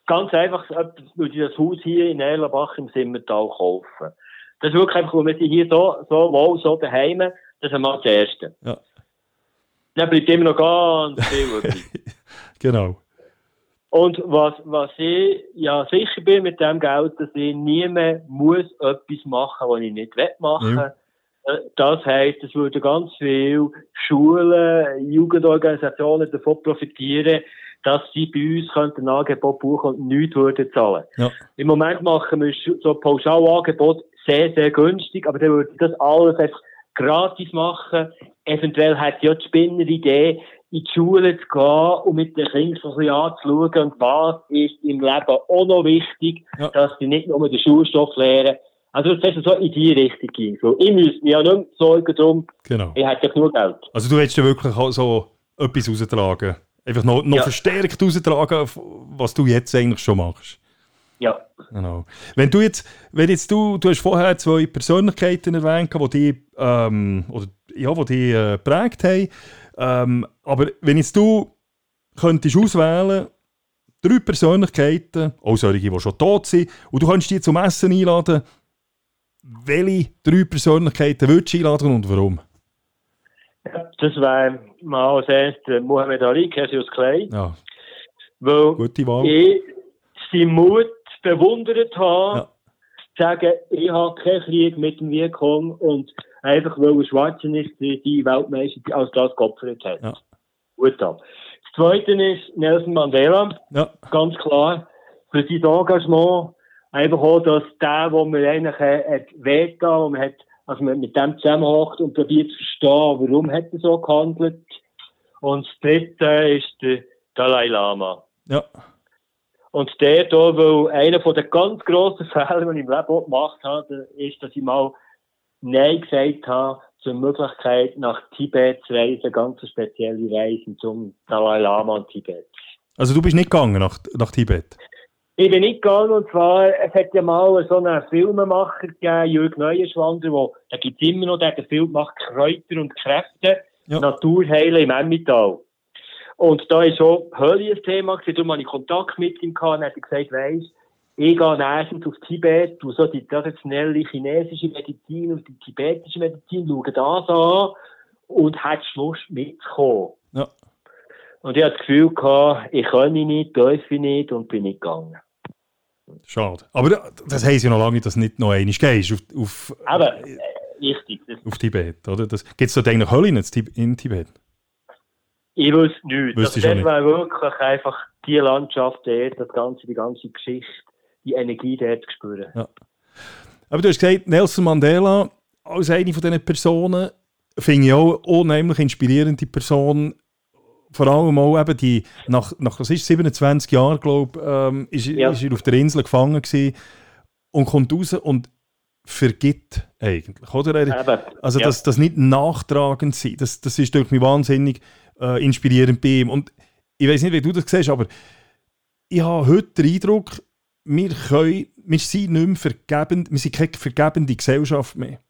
ganz einfach, würde ich das Haus hier in Erlenbach im Simmental kaufen. Das ist wirklich einfach, wir hier so, so wohl, so daheim das ist einmal das Erste. Ja. Dann bleibt immer noch ganz viel übrig. genau. Und was, was ich ja sicher bin mit dem Geld, dass ich nie mehr muss etwas machen, was ich nicht machen will. Ja. Äh, das heisst, es würden ganz viele Schulen, Jugendorganisationen davon profitieren, dass sie bei uns ein Angebot buchen und nichts würden zahlen. Ja. Im Moment machen wir so Pauschalangebot sehr, sehr günstig, aber dann würde das alles einfach gratis machen. Eventuell hat ja die Spinneridee, in die Schule zu gehen und mit den Kindern so ein bisschen anzuschauen, und was ist im Leben auch noch wichtig, ja. dass sie nicht nur den Schulstoff lernen. Also, das heißt, so in die Richtung ging. So, ich müsste mich ja nicht mehr sorgen darum. Genau. Ich hätte ja genug Geld. Also, du hättest ja wirklich so etwas raustragen. Einfach noch, noch ja. verstärkt raustragen, was du jetzt eigentlich schon machst. Ja. Genau. Wenn du jetzt, wenn jetzt du, du hast vorher zwei Persönlichkeiten erwähnt, die die, ähm, oder ja, die dich äh, geprägt haben. Ähm, aber wenn jetzt du könntest auswählen drei Persönlichkeiten, auch solche, die schon tot sind, und du könntest die zum Essen einladen, welche drei Persönlichkeiten würdest du einladen und warum? Ja, das wäre mal als erstes Mohamed Ali, Cassius Clay. Ja. Weil Gute Wahl. ich seinen Mut bewundert habe, Ja. sagen, ich habe keinen Krieg mit dem Vietcong und einfach, weil er Schwarzenegger die Weltmeister als das geopfert hat. Ja. Gut ab. Das Zweite ist Nelson Mandela, Ja, ganz klar, für sein Engagement. Einfach auch, dass der, wo man eigentlich äh, hat wehgetan, wo man hat, also man mit dem zusammenhockt und probiert zu verstehen, warum hat er so gehandelt. Und das Dritte ist der Dalai Lama. ja, Und der da, weil einer von den ganz grossen Fehler, die ich im Leben auch gemacht habe, ist, dass ich mal Nein gesagt habe zur Möglichkeit, nach Tibet zu reisen, ganz spezielle Reise zum Dalai Lama und Tibet. also du bist nicht gegangen nach, nach Tibet. Ich bin nicht gegangen, und zwar, es hat ja mal so einen Filmemacher gegeben, Jürg Neuenschwander, wo, da gibt's immer noch, der hat den Film gemacht, Kräuter und Kräfte, Ja. Naturheilen im Emmental. Und da ist schon Hölle ein Thema gewesen, darum hatte ich Kontakt mit ihm gehabt, und er hat gesagt, weisst, ich gehe nächstens auf Tibet, tu so die traditionelle chinesische Medizin und die tibetische Medizin, schaue das an und hättest Lust mitzukommen. Ja. Und ich hatte das Gefühl gehabt, ich kann nicht, darf ich nicht und bin nicht gegangen. Schade. Aber das heisst ja noch lange, dass du nicht noch einmal gehst auf, auf, Aber, äh, richtig. Das, auf Tibet, oder? Gibt es dort eigentlich Tib- in Tibet? Ich weiß nichts. Wüsste Also, nicht. wäre wirklich einfach die Landschaft dort, das ganze, die ganze Geschichte, die Energie dort zu spüren. Aber du hast gesagt, Nelson Mandela als eine von diesen Personen finde ich auch eine unheimlich inspirierende Person. Vor allem auch eben die, nach, nach was ist, 27 Jahren, glaube ich, ähm, ist, Ja. ist er auf der Insel gefangen gewesen und kommt raus und vergibt eigentlich, oder? Er, Eben, also ja. das, das nicht nachtragend sein, das, das ist durch mich wahnsinnig äh, inspirierend bei ihm. Und ich weiß nicht, wie du das siehst, aber ich habe heute den Eindruck, wir, können, wir sind nicht mehr vergebend, wir sind keine vergebende Gesellschaft mehr.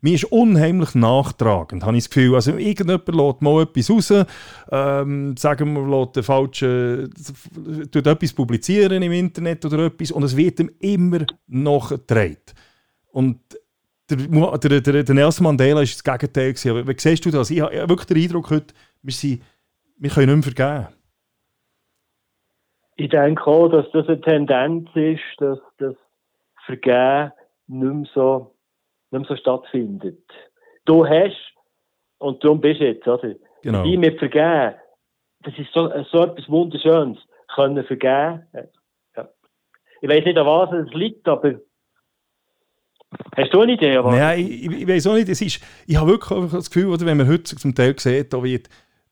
Mir ist unheimlich nachtragend, habe ich das Gefühl. Also irgendjemand lässt mal etwas raus, ähm, sagen wir, lässt den falschen, tut etwas publizieren im Internet oder etwas und es wird ihm immer nachgetragen. Und der, der, der, der Nelson Mandela ist das Gegenteil. Gewesen. Wie siehst du das? Ich habe wirklich den Eindruck heute, wir, sind, wir können nicht mehr vergeben. Ich denke auch, dass das eine Tendenz ist, dass das Vergehen nicht mehr so, nicht mehr so stattfindet. Du hast, und darum bist du jetzt, oder? Genau. Die mit Vergehen, das ist so, so etwas Wunderschönes. Können vergeben. Ja. Ich weiß nicht, an was es liegt, aber hast du eine Idee? was? Nein, ich, ich, weiß auch nicht. Es ist, ich habe wirklich das Gefühl, oder, wenn man heute zum Teil sieht, da wird,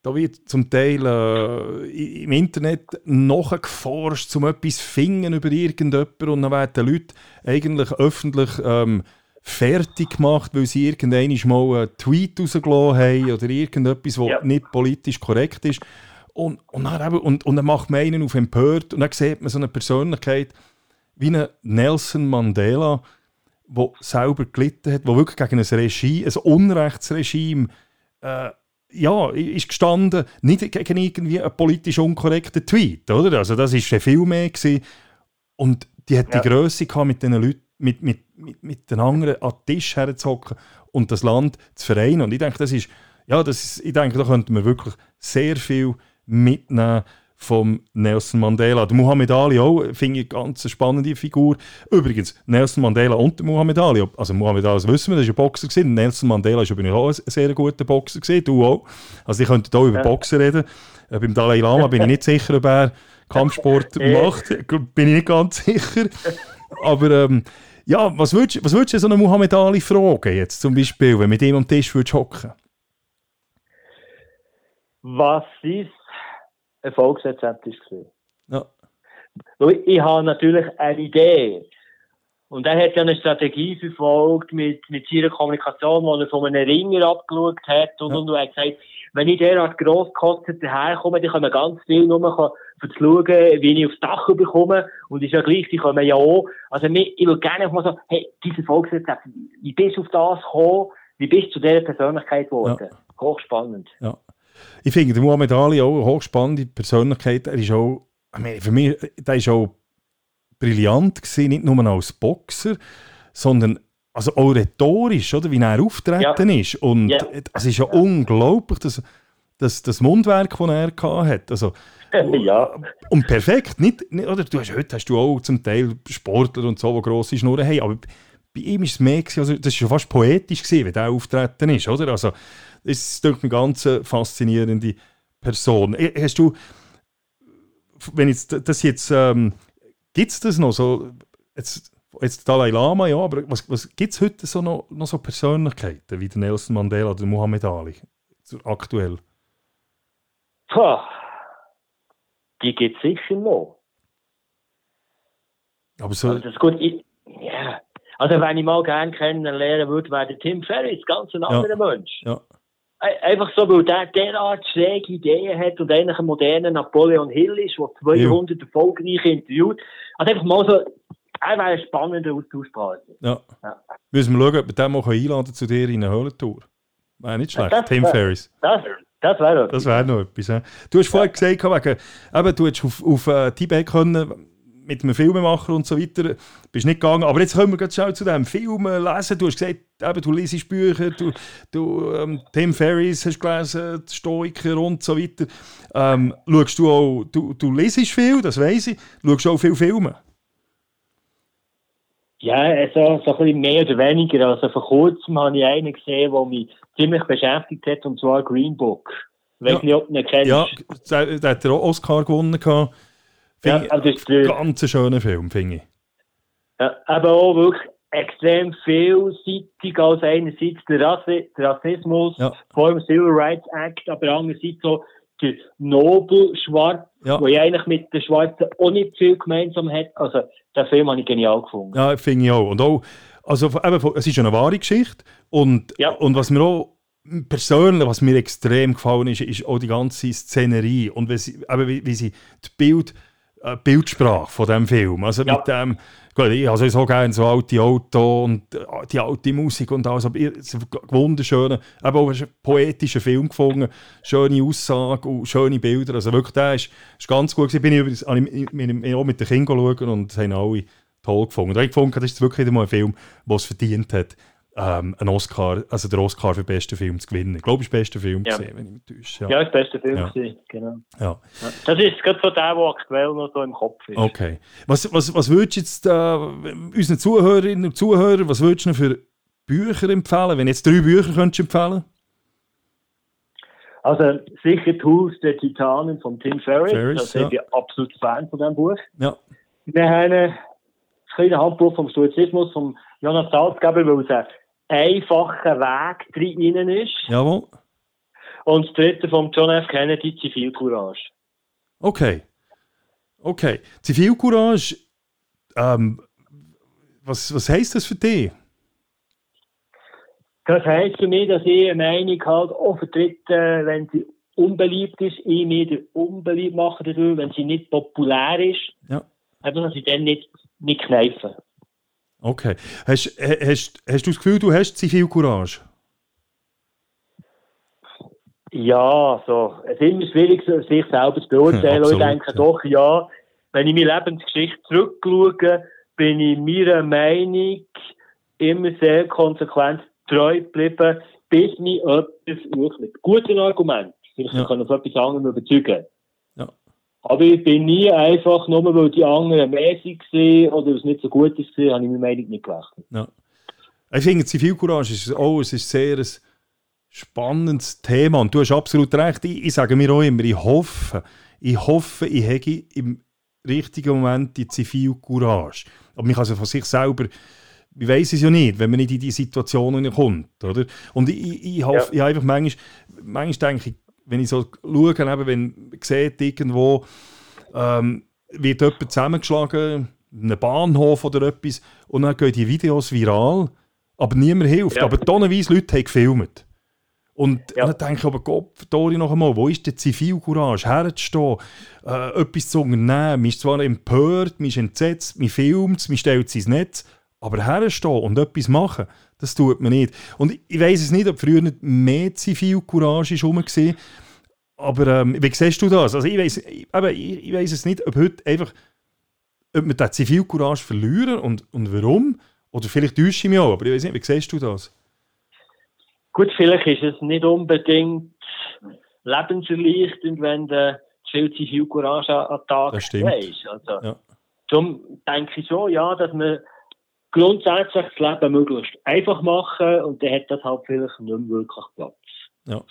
da wird zum Teil äh, im Internet nachgeforscht, um etwas zu finden über irgendjemanden und dann werden Leute eigentlich öffentlich ähm, fertig gemacht, weil sie irgendwann mal einen Tweet rausgelassen haben oder irgendetwas, was Ja. nicht politisch korrekt ist. Und, und, dann eben, und, und dann macht man einen auf empört und dann sieht man so eine Persönlichkeit wie einen Nelson Mandela, der selber gelitten hat, der wirklich gegen ein Regime, ein Unrechtsregime, äh, ja, ist gestanden, nicht gegen irgendwie einen politisch unkorrekten Tweet, oder? Also das ist viel mehr gewesen. Und die hat Ja. die Größe gehabt, mit diesen Leuten, mit, mit, mit, mit den anderen an den Tisch herzuhocken und das Land zu vereinen. Und ich denke, das ist, ja, das ist, ich denke, da könnten wir wirklich sehr viel mitnehmen vom Nelson Mandela. Der Muhammad Ali auch, finde ich, eine ganz spannende Figur. Übrigens, Nelson Mandela und der Muhammad Ali, also Muhammad Ali, das wissen wir, das war ein Boxer. Gewesen. Nelson Mandela ist übrigens auch ein sehr guter Boxer, gewesen, du auch. Also ich könnte hier über. Boxen reden. Äh, beim Dalai Lama bin ich nicht sicher, ob er Kampfsport macht. Bin ich nicht ganz sicher. Aber ähm, ja, was würdest, was würdest du so einen Muhammad Ali fragen jetzt zum Beispiel, wenn mit ihm am Tisch würdest hocken? Was ist Erfolgsrezept gewesen? Ja. Weil ich habe natürlich eine Idee. Und er hat ja eine Strategie verfolgt mit, mit seiner Kommunikation, wo er von einem Ringer abgeschaut hat und, Ja. und, er hat gesagt, wenn ich derart grosskostet daherkomme, dann können ganz viel nur für zu schauen, wie ich aufs Dach bekomme. Und ist ja gleich, die kommen ja auch. Also mir- ich würde gerne mal so, hey, dieses Erfolgsrezept, wie bist du auf das gekommen? wie bist du zu dieser Persönlichkeit geworden? Ja. Hochspannend. Ja. Ich finde, Muhammad Ali auch eine hochspannende Persönlichkeit. Er ist auch, für mich, der ist auch brillant gewesen, nicht nur als Boxer, sondern also auch rhetorisch, oder, wie er auftreten ja. ist. Und ja. es ist ja, ja. unglaublich, dass, dass das Mundwerk, das er hatte. Also, ja. Und perfekt, nicht, nicht, oder du hast, heute hast du auch zum Teil Sportler und so, die grosse Schnurren haben, aber bei ihm ist es mehr, gewesen, also das war schon fast poetisch, gewesen, wie der auftreten ist, oder? Also, das ist eine ganz faszinierende Person. Äh, hast du, wenn jetzt das jetzt, ähm, gibt es das noch so, jetzt, jetzt Dalai Lama, ja, aber was, was gibt es heute so noch, noch so Persönlichkeiten wie der Nelson Mandela oder Muhammad Ali, aktuell? Puh, die gibt es sicher noch. Aber so... Also das ist gut, ich, ja. Also wenn ich mal gerne kennenlernen würde, wäre der Tim Ferriss ganz ein anderer ja. Mensch. Ja. Einfach so, weil der derart schräge Ideen hat und eigentlich ein moderner Napoleon Hill ist, der 200 ja. erfolgreich interviewt. Also einfach mal so, er wäre ein spannender Austauschpartner. Ja. ja. Müssen wir schauen, ob wir den mal einladen zu dir in eine Höhlentour. Wäre nicht schlecht, das, Tim das, Ferris. Das, das wäre noch etwas. Ja. Du hast vorher gesagt, wegen, eben, du hättest auf, auf uh, Tibet können, mit einem Filmemacher und so weiter, bist nicht gegangen. Aber jetzt kommen wir schnell zu dem Film lesen. Du hast gesagt, eben, du liest Bücher, du, du ähm, Tim Ferriss hast gelesen, die Stoiker und so weiter. Ähm, du auch, du, du liest viel, das weiß ich. Schaust du auch viele Filme? Ja, also so ein bisschen mehr oder weniger. Also vor kurzem habe ich einen gesehen, der mich ziemlich beschäftigt hat, und zwar Green Book. Ich weiß ja. nicht, ob du ihn kennst. Ja, der, der hat den Oscar gewonnen. Gehabt. Ja, also das ist ein ganz schöner Film, finde ich. Ja, aber auch wirklich extrem vielseitig. Also einerseits der, Rassi der Rassismus, ja. vor allem Civil Rights Act, aber andererseits so der Nobel-Schwarz, ja. wo ja eigentlich mit den Schwarzen auch nicht viel gemeinsam hat. Also, den Film habe ich genial gefunden. Ja, finde ich auch. Und auch, also eben, es ist eine wahre Geschichte. Und, ja. und was mir auch persönlich, was mir extrem gefallen ist, ist auch die ganze Szenerie und wie sie, eben, wie, wie sie die Bild äh, Bildsprache von diesem Film. Also ja. mit dem, gut, ich habe so gerne so alte Auto und äh, die alte Musik und alles, aber es ist wunderschön, aber auch einen poetischen Film gefunden, schöne Aussagen und schöne Bilder, also wirklich, der ist, ist ganz gut gewesen. Bin ich übrigens auch mit den Kindern schauen und haben alle toll gefunden. Habe ich gefunden, das ist wirklich mal ein Film, der es verdient hat, ähm, einen Oscar, also den Oscar für den besten Film zu gewinnen. Ich glaube, es war der beste Film, ja. gewesen, wenn ich mich täusche. Ja, ja das beste Film, ja. Gewesen, genau. Ja. Das ist gerade so der, der aktuell noch so im Kopf ist. Okay. Was, was, was würdest du jetzt äh, unseren Zuhörerinnen und Zuhörern, was würdest du für Bücher empfehlen, wenn du jetzt drei Bücher könntest empfehlen also sicher Tools der Titanen von Tim Ferriss, Ferriss da sind ja. wir absolut Fan von diesem Buch. Ja. Wir haben ein kleines Handbuch vom Stoizismus von Jonas Salzgeber, weil es einfacher Weg drin ist. Jawohl. Und das dritte von John F. Kennedy, Zivilcourage. Okay. Okay. Zivilcourage, ähm, was, was heisst das für dich? Das heisst für mich, dass ich eine Meinung halt auch vertrete, wenn sie unbeliebt ist, ich mir unbeliebt machen wenn sie nicht populär ist. Ja. Einfach, dass ich dann nicht, nicht kneife. Okay. Hast, hast, hast du das Gefühl, du hast Zivilcourage? Ja, so. Es ist immer schwierig, sich selber zu beurteilen. Absolut, ich denke doch, ja, wenn ich meine Lebensgeschichte zurückschaue, bin ich meiner Meinung immer sehr konsequent treu geblieben, bis mich etwas mit guten Argumenten, vielleicht ja. kann auf etwas anderem überzeugen. Aber ich bin nie einfach, nur weil die anderen mäßig waren oder es nicht so gut ist, habe ich meine Meinung nicht gerechnet. Ja. Ich finde, Zivilcourage ist auch es ist sehr ein spannendes Thema und du hast absolut recht. Ich, ich sage mir auch immer, ich hoffe, ich hoffe, ich hätte im richtigen Moment die Zivilcourage. Aber man kann also von sich selber, ich weiß es ja nicht, wenn man nicht in die Situation kommt. Oder? Und ich, ich, ich hoffe, ja. ich einfach manchmal, manchmal denke ich, wenn ich so schaue, eben, wenn man sieht, irgendwo ähm, wird jemand zusammengeschlagen, in einem Bahnhof oder etwas, und dann gehen die Videos viral, aber niemand hilft. Ja. Aber tonnenweise Leute haben gefilmt. Und ja. dann denke ich aber, Gott, noch einmal, wo ist der Zivilcourage, herzustehen, äh, etwas zu unternehmen? Man ist zwar empört, man ist entsetzt, man filmt es, man stellt es ins Netz, Aber herstehen und etwas machen, das tut man nicht. Und ich weiß es nicht, ob früher nicht mehr Zivilcourage war. Aber ähm, wie siehst du das? Also ich weiß ich, ich, ich weiss es nicht, ob heute einfach ob wir den Zivilcourage verlieren und, und warum. Oder vielleicht täusche ich mich auch, aber ich weiß nicht, wie siehst du das? Gut, vielleicht ist es nicht unbedingt lebenserleichternd, wenn du viel Zivilcourage an den Tag weißt. Also, ja. Darum denke ich schon, ja, dass man grundsätzlich das Leben möglichst einfach machen und dann hat das halt vielleicht nicht mehr wirklich Platz. Ja.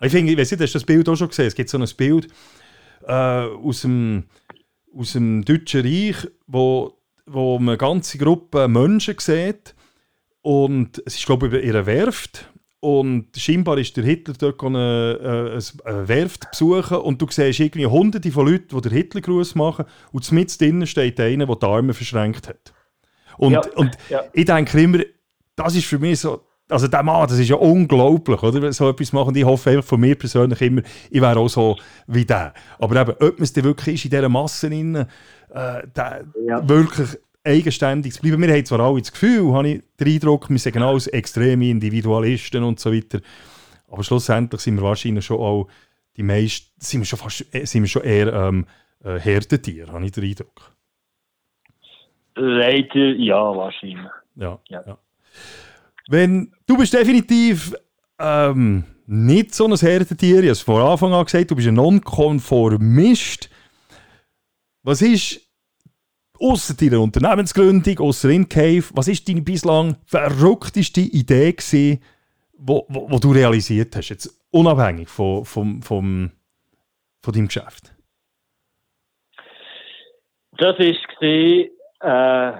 Ich finde, ich weiß nicht, hast du das Bild auch schon gesehen? Es gibt so ein Bild äh, aus, dem, aus dem Deutschen Reich, wo, wo man eine ganze Gruppe Menschen sieht und es ist, glaube ich, über ihre Werft und scheinbar ist der Hitler dort eine, eine, eine Werft besuchen und du siehst irgendwie hunderte von Leuten, die den Hitlergruß machen und mit drinnen steht einer, der die Arme verschränkt hat. Und, ja, und ja. ich denke immer, das ist für mich so, also der Mann, das ist ja unglaublich, oder? So etwas machen. Und ich hoffe einfach von mir persönlich immer, ich wäre auch so wie der. Aber eben, ob man es wirklich ist in dieser Masse drin, äh, der, ja. wirklich eigenständig zu bleiben. Wir haben zwar alle das Gefühl, habe ich den Eindruck, wir sind genau als extreme Individualisten und so weiter. Aber schlussendlich sind wir wahrscheinlich schon auch die meisten, sind wir schon, fast, äh, sind wir schon eher ähm, äh, Herdentiere, habe ich den Eindruck. Leider ja, wahrscheinlich. Ja, ja. ja. Wenn, du bist definitiv ähm, nicht so ein Herdentier, ich habe es von Anfang an gesagt, du bist ein Nonkonformist. Was ist außer deiner Unternehmensgründung, außer InCave, was ist deine bislang verrückteste Idee gewesen, wo, wo, wo, du realisiert hast, jetzt unabhängig von, von, von, von deinem Geschäft? Das war äh,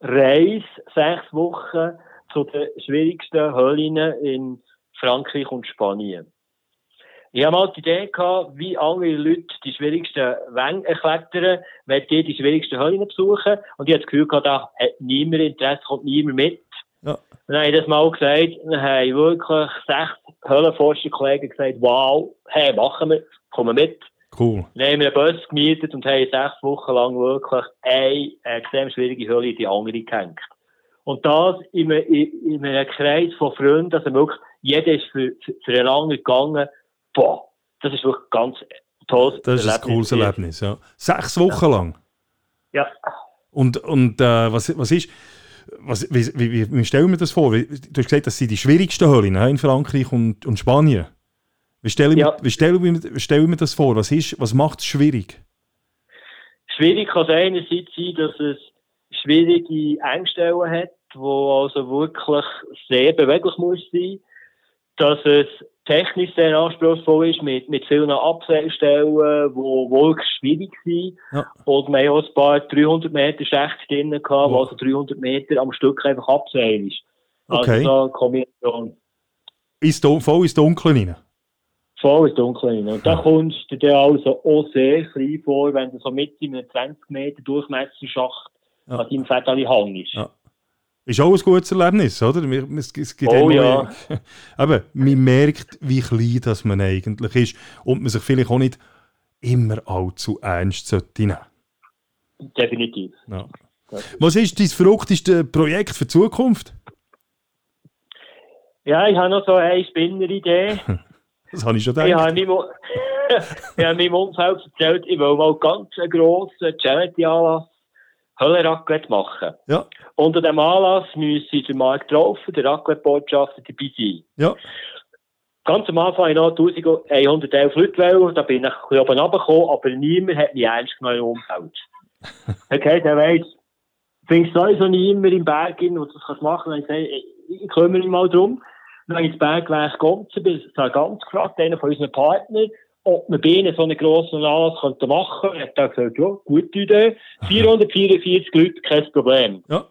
Reise, sechs Wochen zu den schwierigsten Höhlen in Frankreich und Spanien. Ich habe mal die Idee gehabt, wie andere Leute die schwierigsten Wänge erklettern, wenn die die schwierigsten Höhlen besuchen. Und ich habe das Gefühl gehabt, da hat niemand Interesse, kommt niemand mit. Ja. Dann habe ich das mal gesagt, dann haben wirklich sechs Höhlenforscher-Kollegen gesagt, wow, hey, machen wir, kommen mit. Cool. Dann haben wir einen Bus gemietet und haben sechs Wochen lang wirklich eine extrem schwierige Höhle in die andere gehängt. Und das in einem, in einem Kreis von Freunden, also wirklich, jeder ist für, für, eine lange gegangen. Boah, das ist wirklich ganz toll. Das ist ein cooles Erlebnis, ja. Sechs Wochen ja. lang? Ja. Und, und äh, was, was ist, was, wie, wie, wie stellen wir das vor? Du hast gesagt, das sind die schwierigsten Höhlen in Frankreich und, und Spanien. Wie stellen, ja. wir, wie, stellen wir, wie stellen wir das vor? Was, was macht es schwierig? Schwierig kann es einerseits sein, dass es schwierige Engstellen hat, wo also wirklich sehr beweglich muss sein, dass es technisch sehr anspruchsvoll ist, mit, mit vielen Abseilstellen, die wirklich schwierig sind. Ja. Und wir haben auch ein paar 300 Meter Schächte drin gehabt, oh. wo also 300 Meter am Stück einfach abseilen ist. Okay. Also Kombination. Ist voll ins Dunkel rein? Voll ins Dunkel rein. Und da kommst du dir also auch sehr klein vor, wenn du so mit in einem 20 Meter Durchmesserschacht ja. an deinem Fett hängst. Ja. Ist auch ein gutes Erlebnis, oder? Es gibt oh ja. Aber man merkt, wie klein das man eigentlich ist und man sich vielleicht auch nicht immer allzu ernst sollte nehmen. Definitiv. Ja. Was ist dein verrückteste Projekt für die Zukunft? Ja, ich habe noch so eine Spinneridee. Das habe ich schon gedacht. Ich habe meinem, ich habe meinem Umfeld erzählt, ich will mal ganz einen grossen Charity-Anlass Hölle-Raclette machen. Ja. Unter dem Anlass müssen der Markt drauf, der Raclette-Botschafter dabei sein. Ja. Ganz am Anfang ich noch 1111 Leute wollen, da bin ich ein bisschen oben runtergekommen, aber niemand hat mich ernst genommen im Umfeld. okay, der weiss, findest sowieso niemand im Berg hin, wo du das machen kannst. Ich sage, ich kümmere mich mal drum. Dann ins Bergwerk Gonzen, bin ganz gefragt, einer von unseren Partnern, ob wir bei ihnen so einen grossen Anlass könnten machen könnten. Er hat gesagt, ja, gute Idee. 444 Leute, kein Problem. Ja.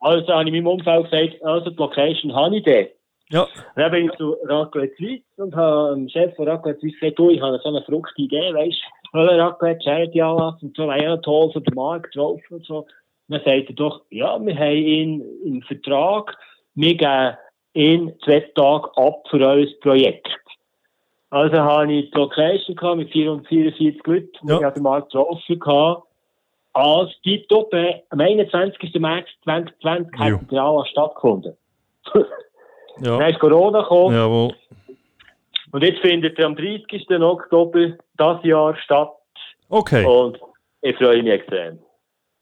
Also habe ich meinem Umfeld gesagt, also die Location habe ich da. Ja. Dann bin ich zu Raclette Suisse und habe dem Chef von Raclette Suisse gesagt, du, ich habe so eine verrückte Idee, weißt du, Raclette, Charity Anlass und so, wäre toll für den Markt drauf und so. Dann sagt er doch, ja, wir haben ihn im Vertrag, wir geben in zwei Tagen ab für unser Projekt. Also habe ich die Location gehabt mit 444 Leuten, die ja. ich den Markt getroffen habe. als die Toppe am 21. März 2020 Jo. hat der Anlass stattgefunden. Dann Ja, ist Corona gekommen jawohl. und jetzt findet er am 30. Oktober das Jahr statt Okay. und ich freue mich extrem.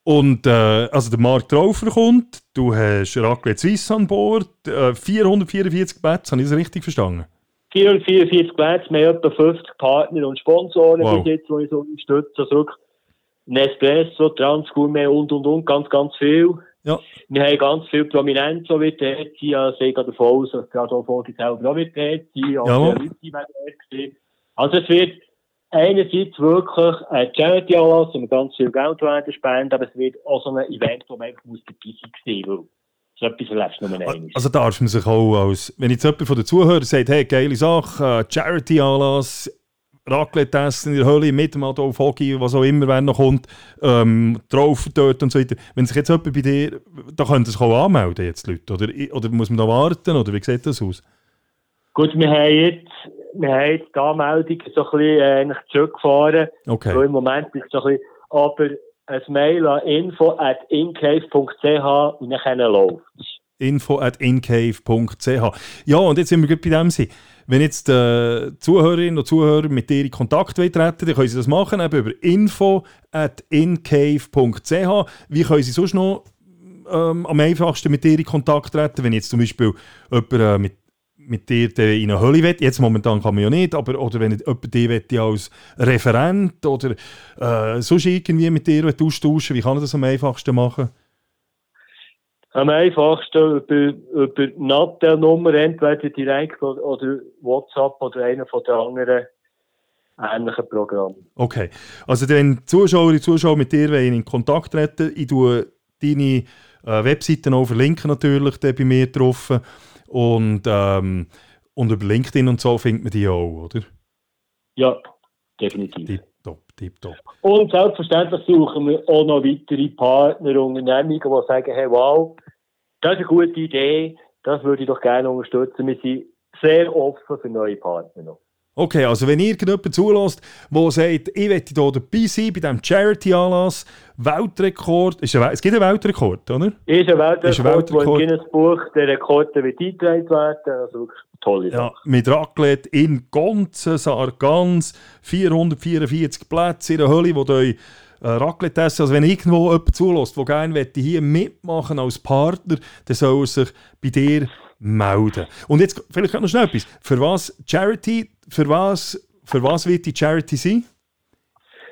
Und äh, also der Mark Traufer kommt, du hast Raclette Suisse an Bord, äh, 444 Plätze, habe ich das richtig verstanden? 444 Plätze, wir haben etwa 50 Partner und Sponsoren Wow. bis jetzt, die uns unterstützen. Also Nespresso, Transgourmet und, und, und, ganz, ganz viel. Ja. Wir haben ganz viel Prominenz, die wird dort sein. Also ich gehe davon aus, dass gerade auch Vogel selber auch wird dort sein. Jawohl. die Leute werden dort sein. Also es wird einerseits wirklich ein Charity-Anlass, wo wir ganz viel Geld werden spenden, aber es wird auch so ein Event, wo man einfach muss dabei sein muss. So etwas erlebst du nur einmal. Also darf man sich auch als, wenn jetzt jemand von den Zuhörern sagt, hey, geile Sache, äh, Charity-Anlass, Raclette essen in der Hölle mit dem Adolf Hoggi, was auch immer, wer noch kommt, ähm, drauf dort und so weiter. Wenn sich jetzt jemand bei dir, da könnte sich auch anmelden jetzt Leute, oder, oder muss man da warten, oder wie sieht das aus? Gut, wir haben jetzt, wir haben jetzt die Anmeldung so ein bisschen äh, zurückgefahren. Okay. So im Moment ist es so ein bisschen, aber ein Mail an info at incave.ch und dann läuft info at incave.ch. Ja, und jetzt sind wir gerade bei dem sein. Wenn jetzt äh, Zuhörerinnen und Zuhörer mit dir in Kontakt treten dann können sie das machen, eben über info at incave.ch. Wie können sie sonst noch ähm, am einfachsten mit dir in Kontakt treten, wenn jetzt zum Beispiel jemand äh, mit, mit dir dann in eine Hölle will, jetzt momentan kann man ja nicht, aber oder wenn jemand dich will, als Referent oder äh, sonst irgendwie mit dir austauschen wie kann er das am einfachsten machen? Am einfachsten über, über Nattel-Nummer, entweder direkt oder, WhatsApp oder einer von den anderen ähnlichen Programmen. Okay. Also wenn Zuschauerinnen und Zuschauer mit dir in Kontakt treten ich tue deine äh, Webseiten auch verlinken natürlich bei mir drauf. Und, ähm, und über LinkedIn und so findet man die auch, oder? Ja, definitiv. Tipptopp, tipptopp. Und selbstverständlich suchen wir auch noch weitere Partner, Unternehmungen, die sagen, hey, wow, das ist eine gute Idee, das würde ich doch gerne unterstützen. Wir sind sehr offen für neue Partner noch. Okay, also wenn irgendjemand zulässt, der sagt, ich möchte hier dabei sein bei diesem Charity-Anlass, Weltrekord, ist ein, es gibt einen Weltrekord, oder? Ist ein Weltrekord, Ist ein Weltrekord. wo im Guinness-Buch der Rekord wird eingetragen werden. Also wirklich tolle Ja, Sache. mit Raclette in Gonzen, Sargans, 444 Plätze in der Hölle, wo ihr äh, Raclette essen. Also wenn irgendwo jemand zulässt, der gerne hier mitmachen als Partner, dann soll er sich bei dir melden. Und jetzt vielleicht noch schnell etwas. Für was Charity, für was, für was wird die Charity sein?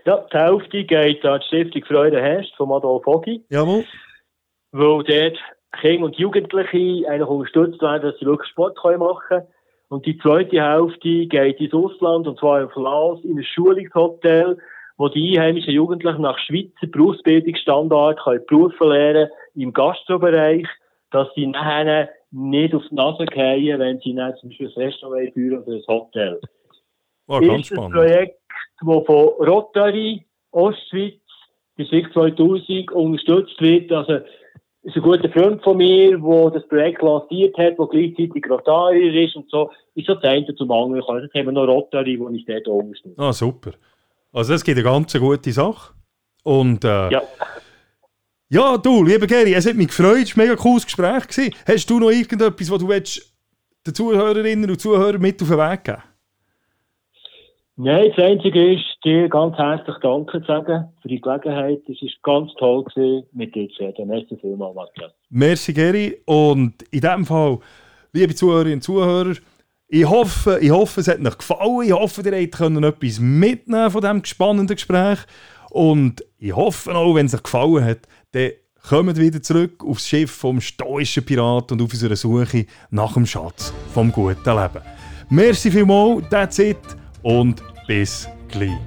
Ja, die Hälfte geht an die Stiftung Freude Hest von Adolf Hoggi, Jawohl. weil dort Kinder und Jugendliche eigentlich unterstützt werden, dass sie wirklich Sport können machen können. Und die zweite Hälfte geht ins Ausland, und zwar auf Laos, in ein Schulungshotel, wo die einheimischen Jugendlichen nach Schweizer Berufsbildungsstandard können Berufe lernen im Gastrobereich, dass sie nachher nicht auf die Nase fallen, wenn sie dann zum Beispiel ein Restaurant führen oder ein Hotel. War ganz ist ein spannend. Projekt, das von Rotary Ostschweiz bis 2000 unterstützt wird. Also, ist ein guter Freund von mir, der das Projekt lanciert hat, der gleichzeitig Rotarier ist und so. Ist das eine zum anderen gekommen. Jetzt haben wir noch Rotary, die uns dort unterstützt. Ah, super. Also das gibt eine ganz gute Sache. Und äh, Ja. Ja, du, lieber Gary, es hat mich gefreut, es war ein mega cooles Gespräch. Gewesen. Hast du noch irgendetwas, was du willst, den Zuhörerinnen und Zuhörern mit auf den Weg geben Nein, das Einzige ist, dir ganz herzlich Danke zu sagen für die Gelegenheit. Es war ganz toll, gewesen, mit dir zu reden. Merci vielmals, Matthias. Merci, Gary. Und in diesem Fall, liebe Zuhörerinnen und Zuhörer, ich hoffe, ich hoffe, es hat euch gefallen. Ich hoffe, ihr habt können etwas mitnehmen von diesem spannenden Gespräch. Und ich hoffe auch, wenn es euch gefallen hat, dann kommt wieder zurück aufs Schiff vom stoischen Pirat und auf unserer Suche nach dem Schatz vom guten Leben. Merci vielmals, that's it und bis gleich.